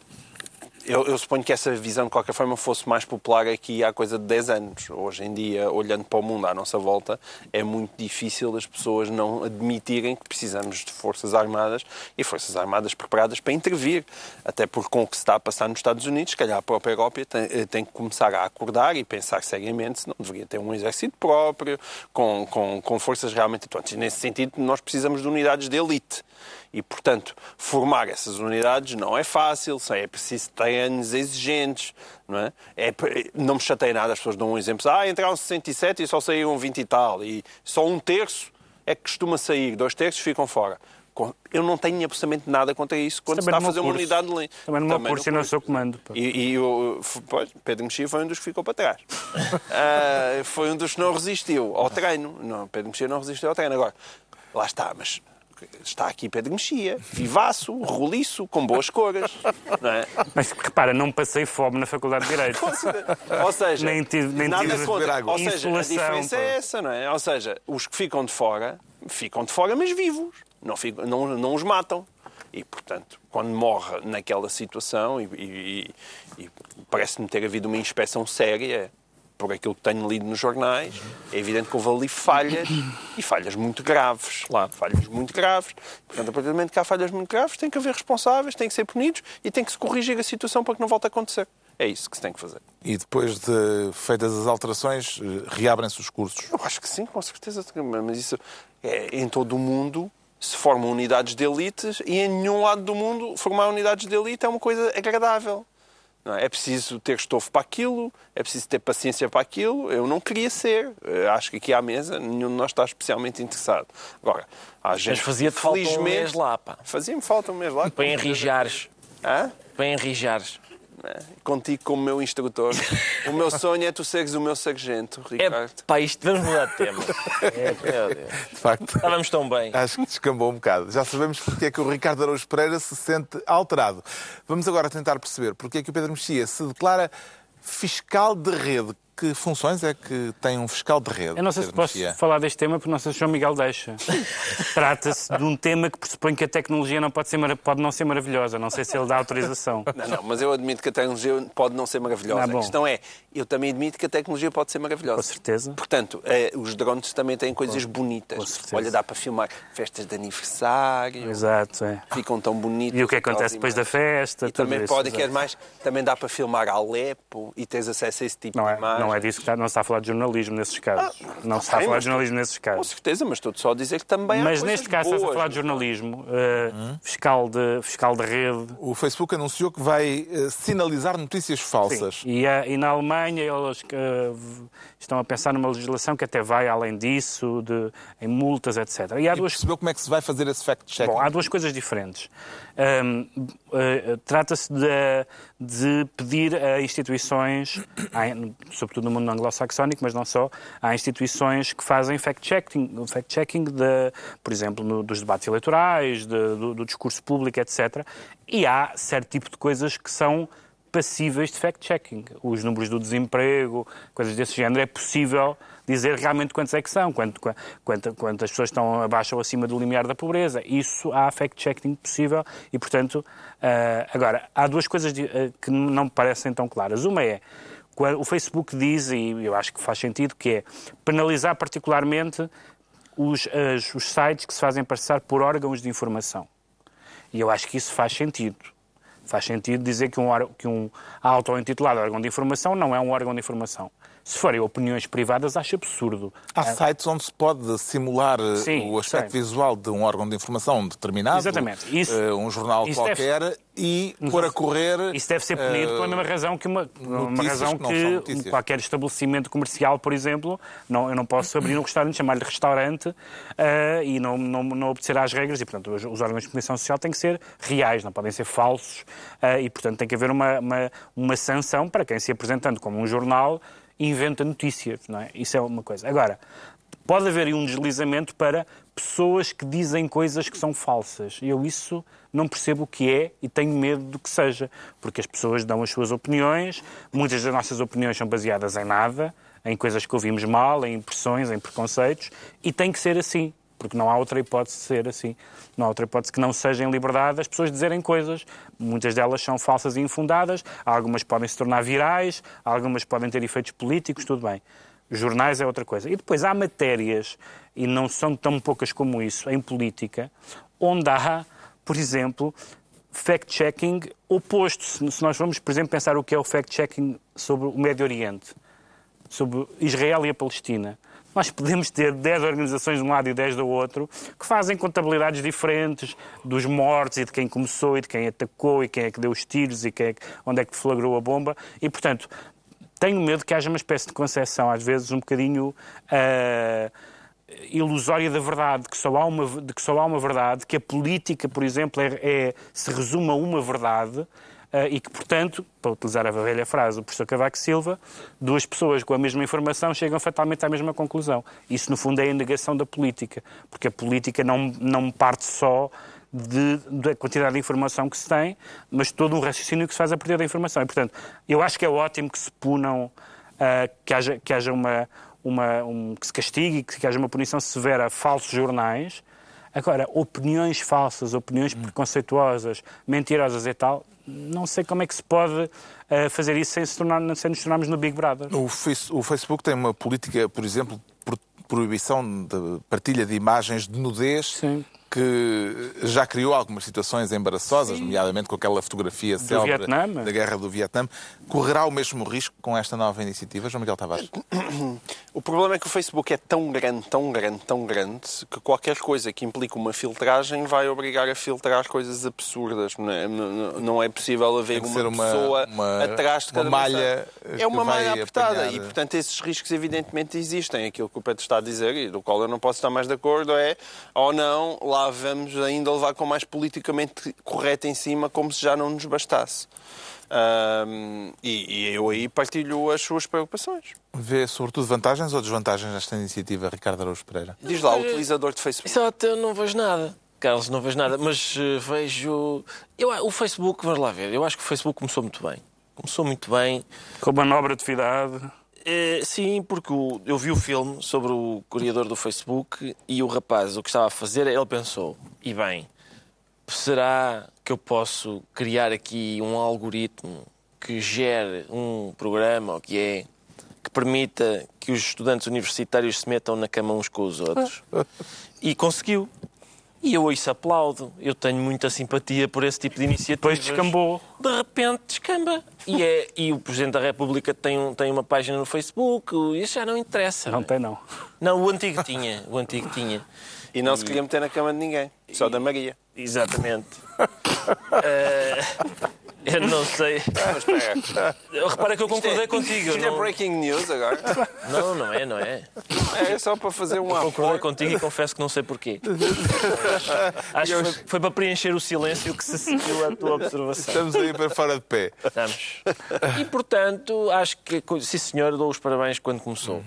Speaker 2: eu, eu, suponho que essa visão, de qualquer forma, fosse mais popular aqui há coisa de 10 anos. Hoje em dia, olhando para o mundo à nossa volta, é muito difícil as pessoas não admitirem que precisamos de forças armadas e forças armadas preparadas para intervir. Até porque, com o que se está a passar nos Estados Unidos, se calhar a própria Europa tem, eh, tem que começar a acordar e pensar seriamente se não deveria ter um exército próprio, com, com, com forças realmente atuantes. E, nesse sentido, nós precisamos de unidades de elite. E, portanto, formar essas unidades não é fácil, é preciso ter anos exigentes. Não, é? É, não me chateia nada, as pessoas dão um exemplo. Ah, entraram 67 e só saíram 20 e tal. E só um terço é que costuma sair, dois terços ficam fora. Eu não tenho absolutamente nada contra isso quando se está a fazer uma unidade de linha.
Speaker 4: Também no meu curso e no seu comando.
Speaker 2: E, e eu, pois, Pedro Mexia foi um dos que ficou para trás. uh, foi um dos que não resistiu ao treino. Não, Pedro Mexia não resistiu ao treino. Agora, lá está, mas está aqui Pedro Mexia, vivaço, roliço, com boas cores. Não é?
Speaker 4: Mas repara, não passei fome na Faculdade de Direito.
Speaker 2: Ou seja,
Speaker 4: nem tive, nem
Speaker 2: nada
Speaker 4: tive
Speaker 2: contra. Ou seja, a diferença é essa, não é? Ou seja, os que ficam de fora, ficam de fora, mas vivos. Não, ficam, não, não os matam. E, portanto, quando morre naquela situação, e, e, e parece-me ter havido uma inspeção séria, por aquilo que tenho lido nos jornais, é evidente que houve ali falhas e falhas muito graves. Claro. Falhas muito graves. Portanto, a partir do momento que há falhas muito graves, tem que haver responsáveis, tem que ser punidos e tem que se corrigir a situação para que não volte a acontecer. É isso que se tem que fazer.
Speaker 1: E depois de feitas as alterações, reabrem-se os cursos?
Speaker 2: Eu acho que sim, com certeza. Mas isso é, em todo o mundo se formam unidades de elites e em nenhum lado do mundo formar unidades de elite é uma coisa agradável. É? é? preciso ter estofo para aquilo, é preciso ter paciência para aquilo. Eu não queria ser. Eu acho que aqui à mesa nenhum de nós está especialmente interessado. Agora,
Speaker 3: há gente. Mas fazia-te falta um mês lá, pá.
Speaker 2: Fazia-me falta um mês lá.
Speaker 3: Para enrijares.
Speaker 2: Hã?
Speaker 3: Para enrijares.
Speaker 2: É? Contigo como meu instrutor. o meu sonho é tu seres o meu sargento, Ricardo. É,
Speaker 3: pá, isto vamos mudar de tema. É, meu Deus.
Speaker 1: De facto.
Speaker 3: Estávamos tão bem.
Speaker 1: Acho que descambou um bocado. Já sabemos porque é que o Ricardo Araújo Pereira se sente alterado. Vamos agora tentar perceber porque é que o Pedro Mexia se declara fiscal de rede. Que funções é que tem um fiscal de rede?
Speaker 4: Eu não sei se posso falar deste tema porque não sei se o João Miguel deixa. Trata-se de um tema que pressupõe que a tecnologia não pode, ser, pode não ser maravilhosa. Não sei se ele dá autorização.
Speaker 2: Não, não, mas eu admito que a tecnologia pode não ser maravilhosa.
Speaker 4: Ah, bom.
Speaker 2: a questão é, eu também admito que a tecnologia pode ser maravilhosa.
Speaker 4: Com certeza.
Speaker 2: Portanto, eh, os drones também têm coisas bonitas.
Speaker 4: com certeza.
Speaker 2: Olha, dá para filmar festas de aniversário,
Speaker 4: Exato, é.
Speaker 2: ficam tão bonitos.
Speaker 4: E o que acontece depois da festa?
Speaker 2: E
Speaker 4: tudo
Speaker 2: também
Speaker 4: isso,
Speaker 2: pode, é
Speaker 4: exato.
Speaker 2: mais, também dá para filmar Alepo e tens acesso a esse tipo
Speaker 4: Não
Speaker 2: de
Speaker 4: é,
Speaker 2: imagens.
Speaker 4: Não é disso que está, não se está a falar de jornalismo nesses casos. não se está a falar
Speaker 2: mas
Speaker 4: de jornalismo nesses
Speaker 2: Com
Speaker 4: casos.
Speaker 2: certeza, mas estou só a dizer que também há
Speaker 4: Mas neste caso está-se a
Speaker 2: boas,
Speaker 4: falar de
Speaker 2: é?
Speaker 4: jornalismo, eh, fiscal, de, fiscal de rede.
Speaker 1: O Facebook anunciou que vai eh, sinalizar notícias falsas.
Speaker 4: E, eh, e na Alemanha eles v- estão a pensar numa legislação que até vai além disso, de, em multas, etc. E há
Speaker 1: E
Speaker 4: duas
Speaker 1: percebeu como é que se vai fazer esse fact-checking?
Speaker 4: Bom, há duas coisas diferentes. Eh, Trata-se de, de pedir a instituições, há- sobretudo no mundo anglo-saxónico, mas não só, há instituições que fazem fact-checking, fact-checking de, por exemplo, no- dos debates eleitorais, de- do, do discurso público, etc. E há certo tipo de coisas que são passíveis de fact-checking. Os números do desemprego, coisas desse género, é possível dizer realmente quantos é que são, quanto, qua- quanto- quantas pessoas estão abaixo ou acima do limiar da pobreza. Isso há fact-checking possível e, portanto, ah, agora, há duas coisas ah, que não me parecem tão claras. Uma é, o Facebook diz, e eu acho que faz sentido, que é penalizar particularmente os, as- os sites que se fazem passar por órgãos de informação. E eu acho que isso faz sentido. Faz sentido dizer que um, que um auto-intitulado órgão de informação não é um órgão de informação. Se forem opiniões privadas, acho absurdo.
Speaker 1: Há sites onde se pode simular eh,
Speaker 4: Sim,
Speaker 1: o aspecto
Speaker 4: sei.
Speaker 1: visual de um órgão de informação determinado,
Speaker 4: Exatamente. Isso-
Speaker 1: eh, um jornal
Speaker 4: isso deve-
Speaker 1: qualquer, e pôr a correr.
Speaker 4: Isso deve ser punido
Speaker 1: eh,
Speaker 4: pela mesma razão que uma, uma razão
Speaker 1: que
Speaker 4: que qualquer estabelecimento comercial, por exemplo, não, eu não posso abrir um restaurante, chamar-lhe restaurante eh, e não, não, não obedecer às regras e, portanto, os, os órgãos de comunicação social têm que ser reais, não podem ser falsos eh, e, portanto, tem que haver uma, uma, uma sanção para quem se apresentando como um jornal inventa notícias, não é? Isso é uma coisa. Agora, pode haver um deslizamento para pessoas que dizem coisas que são falsas. Eu isso não percebo o que é e tenho medo do que seja, porque as pessoas dão as suas opiniões, muitas das nossas opiniões são baseadas em nada, em coisas que ouvimos mal, em impressões, em preconceitos, e tem que ser assim. Porque não há outra hipótese de ser assim. Não há outra hipótese que não seja em liberdade as pessoas dizerem coisas. Muitas delas são falsas e infundadas, algumas podem se tornar virais, algumas podem ter efeitos políticos, tudo bem. Jornais é outra coisa. E depois há matérias, e não são tão poucas como isso, em política, onde há, por exemplo, fact-checking oposto. Se nós vamos, por exemplo, pensar o que é o fact-checking sobre o Médio Oriente, sobre Israel e a Palestina, nós podemos ter 10 organizações de um lado e 10 do outro que fazem contabilidades diferentes dos mortos e de quem começou e de quem atacou e quem é que deu os tiros e quem é que, onde é que deflagrou a bomba. E, portanto, tenho medo que haja uma espécie de concepção, às vezes um bocadinho ah, ilusória da verdade, que só há uma, de que só há uma verdade, que a política, por exemplo, é, é- se resume a uma verdade e que, portanto, para utilizar a velha frase do professor Cavaco Silva, duas pessoas com a mesma informação chegam fatalmente à mesma conclusão. Isso, no fundo, é a negação da política, porque a política não, não parte só de- da quantidade de informação que se tem, mas todo um raciocínio que se faz a partir da informação. E, portanto, eu acho que é ótimo que se punam, ah, que haja, que haja uma, uma um- que se castigue, que, que haja uma punição severa a falsos jornais. Agora, opiniões falsas, opiniões preconceituosas, mentirosas e tal, não sei como é que se pode ah, fazer isso sem, se tornar, sem nos tornarmos no Big Brother.
Speaker 1: O, Face- o Facebook tem uma política, por exemplo, proibição de partilha de imagens de nudez
Speaker 4: Sim.
Speaker 1: Que já criou algumas situações embaraçosas, nomeadamente com aquela fotografia célebre
Speaker 4: Vietnã.
Speaker 1: da guerra do Vietnã. Correrá o mesmo risco com esta nova iniciativa, João Miguel Tavares?
Speaker 2: O problema é que o Facebook é tão grande, tão grande, tão grande, que qualquer coisa que implique uma filtragem vai obrigar a filtrar coisas absurdas. Não é, Não- é possível haver uma,
Speaker 1: uma-
Speaker 2: pessoa
Speaker 1: uma-
Speaker 2: atrás de
Speaker 1: uma
Speaker 2: cada
Speaker 1: malha
Speaker 2: mensagem.
Speaker 1: que
Speaker 2: É uma malha apertada.
Speaker 1: apanhar-
Speaker 2: E, portanto, esses riscos evidentemente existem. Aquilo que o Pedro está a dizer, e do qual eu não posso estar mais de acordo, é ou não, lá vamos ainda levar com mais politicamente correto em cima, como se já não nos bastasse. Ahm, e, e eu aí partilho as suas preocupações.
Speaker 1: Vê, sobretudo, vantagens ou desvantagens nesta iniciativa, Ricardo Araújo Pereira?
Speaker 2: Diz lá, utilizador de Facebook.
Speaker 3: Exato, eu não vejo nada. Carlos, não vejo nada, mas eh, vejo. Eu, o Facebook, vamos lá ver, eu acho que o Facebook começou muito bem. Começou muito bem.
Speaker 4: Com uma nobre atividade.
Speaker 3: Eh, sim, porque o- eu vi o filme sobre o criador do Facebook e o rapaz o que estava a fazer, ele pensou, e bem, será que eu posso criar aqui um algoritmo que gere um programa, que é, que permita que os estudantes universitários se metam na cama uns com os outros? E conseguiu. E eu isso aplaudo. Eu tenho muita simpatia por esse tipo de iniciativas.
Speaker 4: Depois descambou.
Speaker 3: De repente descamba. E, é, e o Presidente da República tem, um- tem uma página no Facebook. Isso já não interessa.
Speaker 4: Não tem, não.
Speaker 3: Não, o antigo tinha. O antigo tinha.
Speaker 2: E não se queria meter na cama de ninguém, só da Maria.
Speaker 3: Exatamente. Eh, eu não sei. Repara que eu concordei contigo. eu
Speaker 2: isto é
Speaker 3: não-
Speaker 2: breaking news agora?
Speaker 3: Não, não é, não é.
Speaker 2: É só para fazer um
Speaker 3: Concordei
Speaker 2: apoio.
Speaker 3: contigo e confesso que não sei porquê. Acho que foi, foi para preencher o silêncio que se seguiu à tua observação.
Speaker 1: Estamos aí para fora de pé.
Speaker 3: Estamos. E portanto, acho que, sim senhor, dou os parabéns quando começou.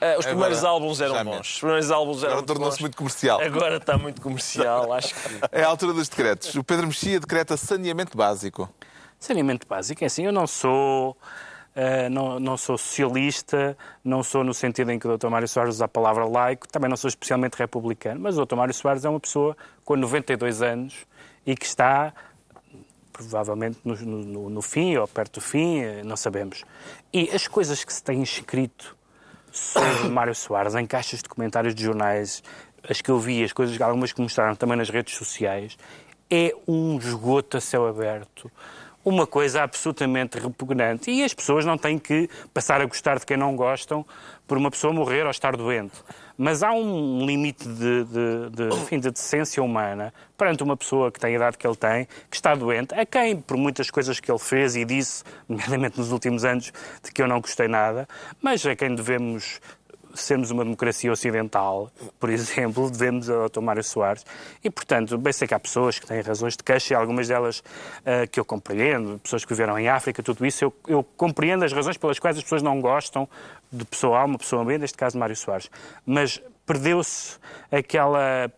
Speaker 3: Ah, os primeiros
Speaker 1: Agora,
Speaker 3: álbuns eram bons. Os primeiros álbuns eram
Speaker 1: Agora tornou-se muito comercial.
Speaker 3: Agora está muito comercial, acho que.
Speaker 1: É a altura dos decretos. O Pedro Mexia decreta saneamento básico.
Speaker 4: Saneamento básico é assim, eu não sou, eh, não, não sou socialista, não sou no sentido em que o Dr. Mário Soares usa a palavra laico, também não sou especialmente republicano, mas o Dr. Mário Soares é uma pessoa com 92 anos e que está provavelmente no, no- no fim ou perto do fim, eh, não sabemos. E as coisas que se têm escrito sobre Mário Soares em caixas de comentários de jornais, as que eu vi, as coisas, algumas que mostraram também nas redes sociais, é um esgoto a céu aberto. Uma coisa absolutamente repugnante. E as pessoas não têm que passar a gostar de quem não gostam por uma pessoa morrer ou estar doente. Mas há um limite de, de, de, de decência humana perante uma pessoa que tem a idade que ele tem, que está doente, a quem, por muitas coisas que ele fez e disse, nomeadamente nos últimos anos, de que eu não gostei nada, mas a quem devemos sermos uma democracia ocidental, por exemplo, devemos ao Dr. Mário Soares. E, portanto, bem sei que há pessoas que têm razões de queixa e algumas delas ah, que eu compreendo, pessoas que viveram em África, tudo isso, eu, eu compreendo as razões pelas quais as pessoas não gostam de pessoa A, uma pessoa B, neste caso Mário Soares. Mas perdeu-se aquela,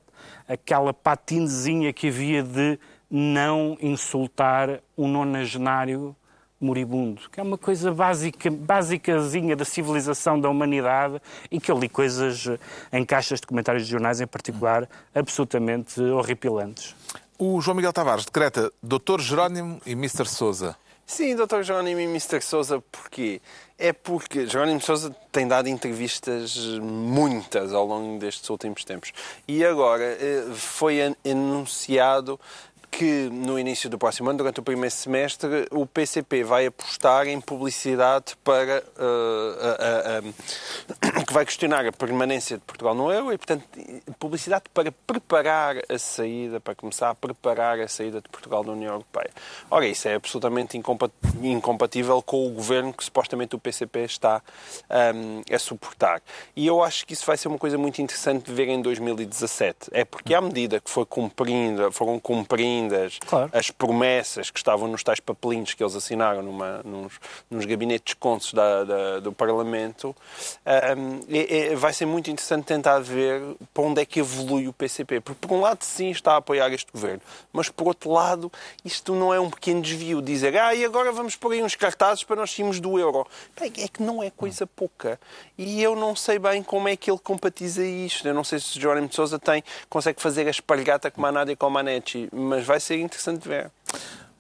Speaker 4: aquela patinezinha que havia de não insultar um nonagenário moribundo, que é uma coisa básica, básicazinha da civilização da humanidade e que eu li coisas eh, em caixas de comentários de jornais, em particular, absolutamente horripilantes.
Speaker 1: O João Miguel Tavares decreta Dr. Jerónimo e Mr. Souza.
Speaker 2: Sim, Dr. Jerónimo e Mr. Souza, porquê? É porque Jerónimo Souza tem dado entrevistas muitas ao longo destes últimos tempos. E agora eh, foi an- anunciado que no início do próximo ano, durante o primeiro semestre, o PCP vai apostar em publicidade para a- que vai questionar a permanência de Portugal no euro e, portanto, publicidade para preparar a saída, para começar a preparar a saída de Portugal da União Europeia. Ora, isso é absolutamente incompa- incompatível com o governo que supostamente o PCP está ahm, a suportar. E eu acho que isso vai ser uma coisa muito interessante de ver em 2017. É porque à medida que foi cumprindo, foram cumprindo
Speaker 4: Claro.
Speaker 2: as promessas que estavam nos tais papelinhos que eles assinaram numa, nos, nos gabinetes consos da, da- do Parlamento, é- é- vai ser muito interessante tentar ver para onde é que evolui o PCP. Porque, por um lado, sim, está a apoiar este governo, mas, por outro lado, isto não é um pequeno desvio. Dizer, ah, e agora vamos pôr aí uns cartazes para nós sairmos do euro. Bem, É que não é coisa pouca. E eu não sei bem como é que ele compatiza isto. Eu não sei se o Jerónimo de Sousa tem, consegue fazer a espargata com a e com Manetti, mas vai ser interessante ver.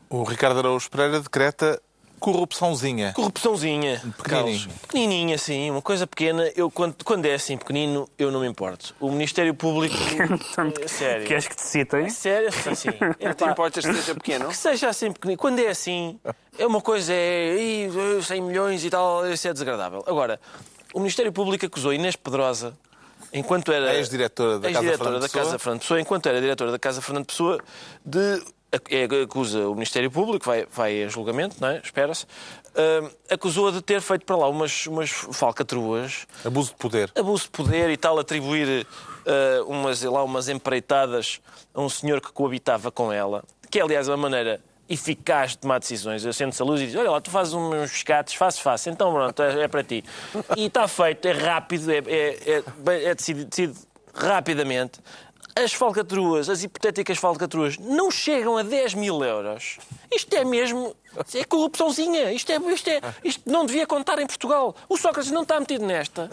Speaker 1: O Ricardo Araújo Pereira decreta corrupçãozinha.
Speaker 3: Corrupçãozinha,
Speaker 1: Pequenininho.
Speaker 3: Pequenininha, assim, uma coisa pequena. Eu, quando, quando é assim pequenino, eu não me importo. O Ministério Público. é sério.
Speaker 4: Queres que te citem?
Speaker 3: Sério, assim.
Speaker 2: Não te importas que seja pequeno?
Speaker 3: Que seja assim pequenino. Quando é assim, é uma coisa, é "Ih, 100 milhões e tal, isso é desagradável. Agora, o Ministério Público acusou Inês Pedrosa, enquanto era.
Speaker 1: Ex-diretora da Fernando
Speaker 3: da. Casa Fernando Pessoa, enquanto era diretora da Casa Fernando Pessoa, de. é, Acusa o Ministério Público, vai, vai a julgamento, não é? Espera-se. hum, acusou-a de ter feito para lá umas, umas falcatruas
Speaker 1: Abuso de poder.
Speaker 3: abuso de poder e tal, atribuir eh, umas, lá, umas empreitadas a um senhor que coabitava com ela, que é, aliás, uma maneira eficaz de tomar decisões. Acende-se a luz e diz, olha lá, tu fazes uns pescados, faço, faço, então pronto, é, é para ti. E está feito, é rápido, é, é, é, é decidido, decidido rapidamente. As falcatruas, as hipotéticas falcatruas, não chegam a 10 mil euros. Isto é mesmo É corrupçãozinha. Isto, é, isto, é, isto não devia contar em Portugal. O Sócrates não está metido nesta.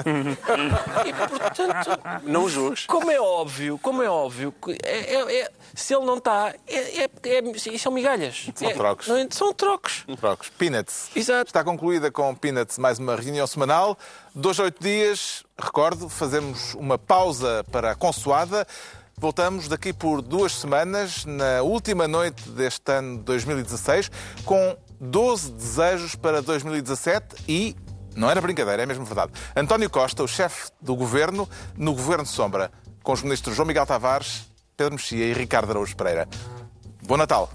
Speaker 3: E, portanto,
Speaker 2: Não julgues.
Speaker 3: como é óbvio, como é óbvio, é- é- é- se ele não está, é, é, é, são migalhas.
Speaker 1: São trocos.
Speaker 3: não são trocos.
Speaker 1: Trocos. Peanuts.
Speaker 3: Exato.
Speaker 1: Está concluída com Peanuts mais uma reunião semanal. Dois, oito dias, recordo, fazemos uma pausa para a consoada. Voltamos daqui por duas semanas, na última noite deste ano de 2016, com 12 desejos para 2017 e. Não era brincadeira, é mesmo verdade. António Costa, o chefe do governo, no governo Sombra, com os ministros João Miguel Tavares, Pedro Mexia e Ricardo Araújo Pereira. Bom Natal!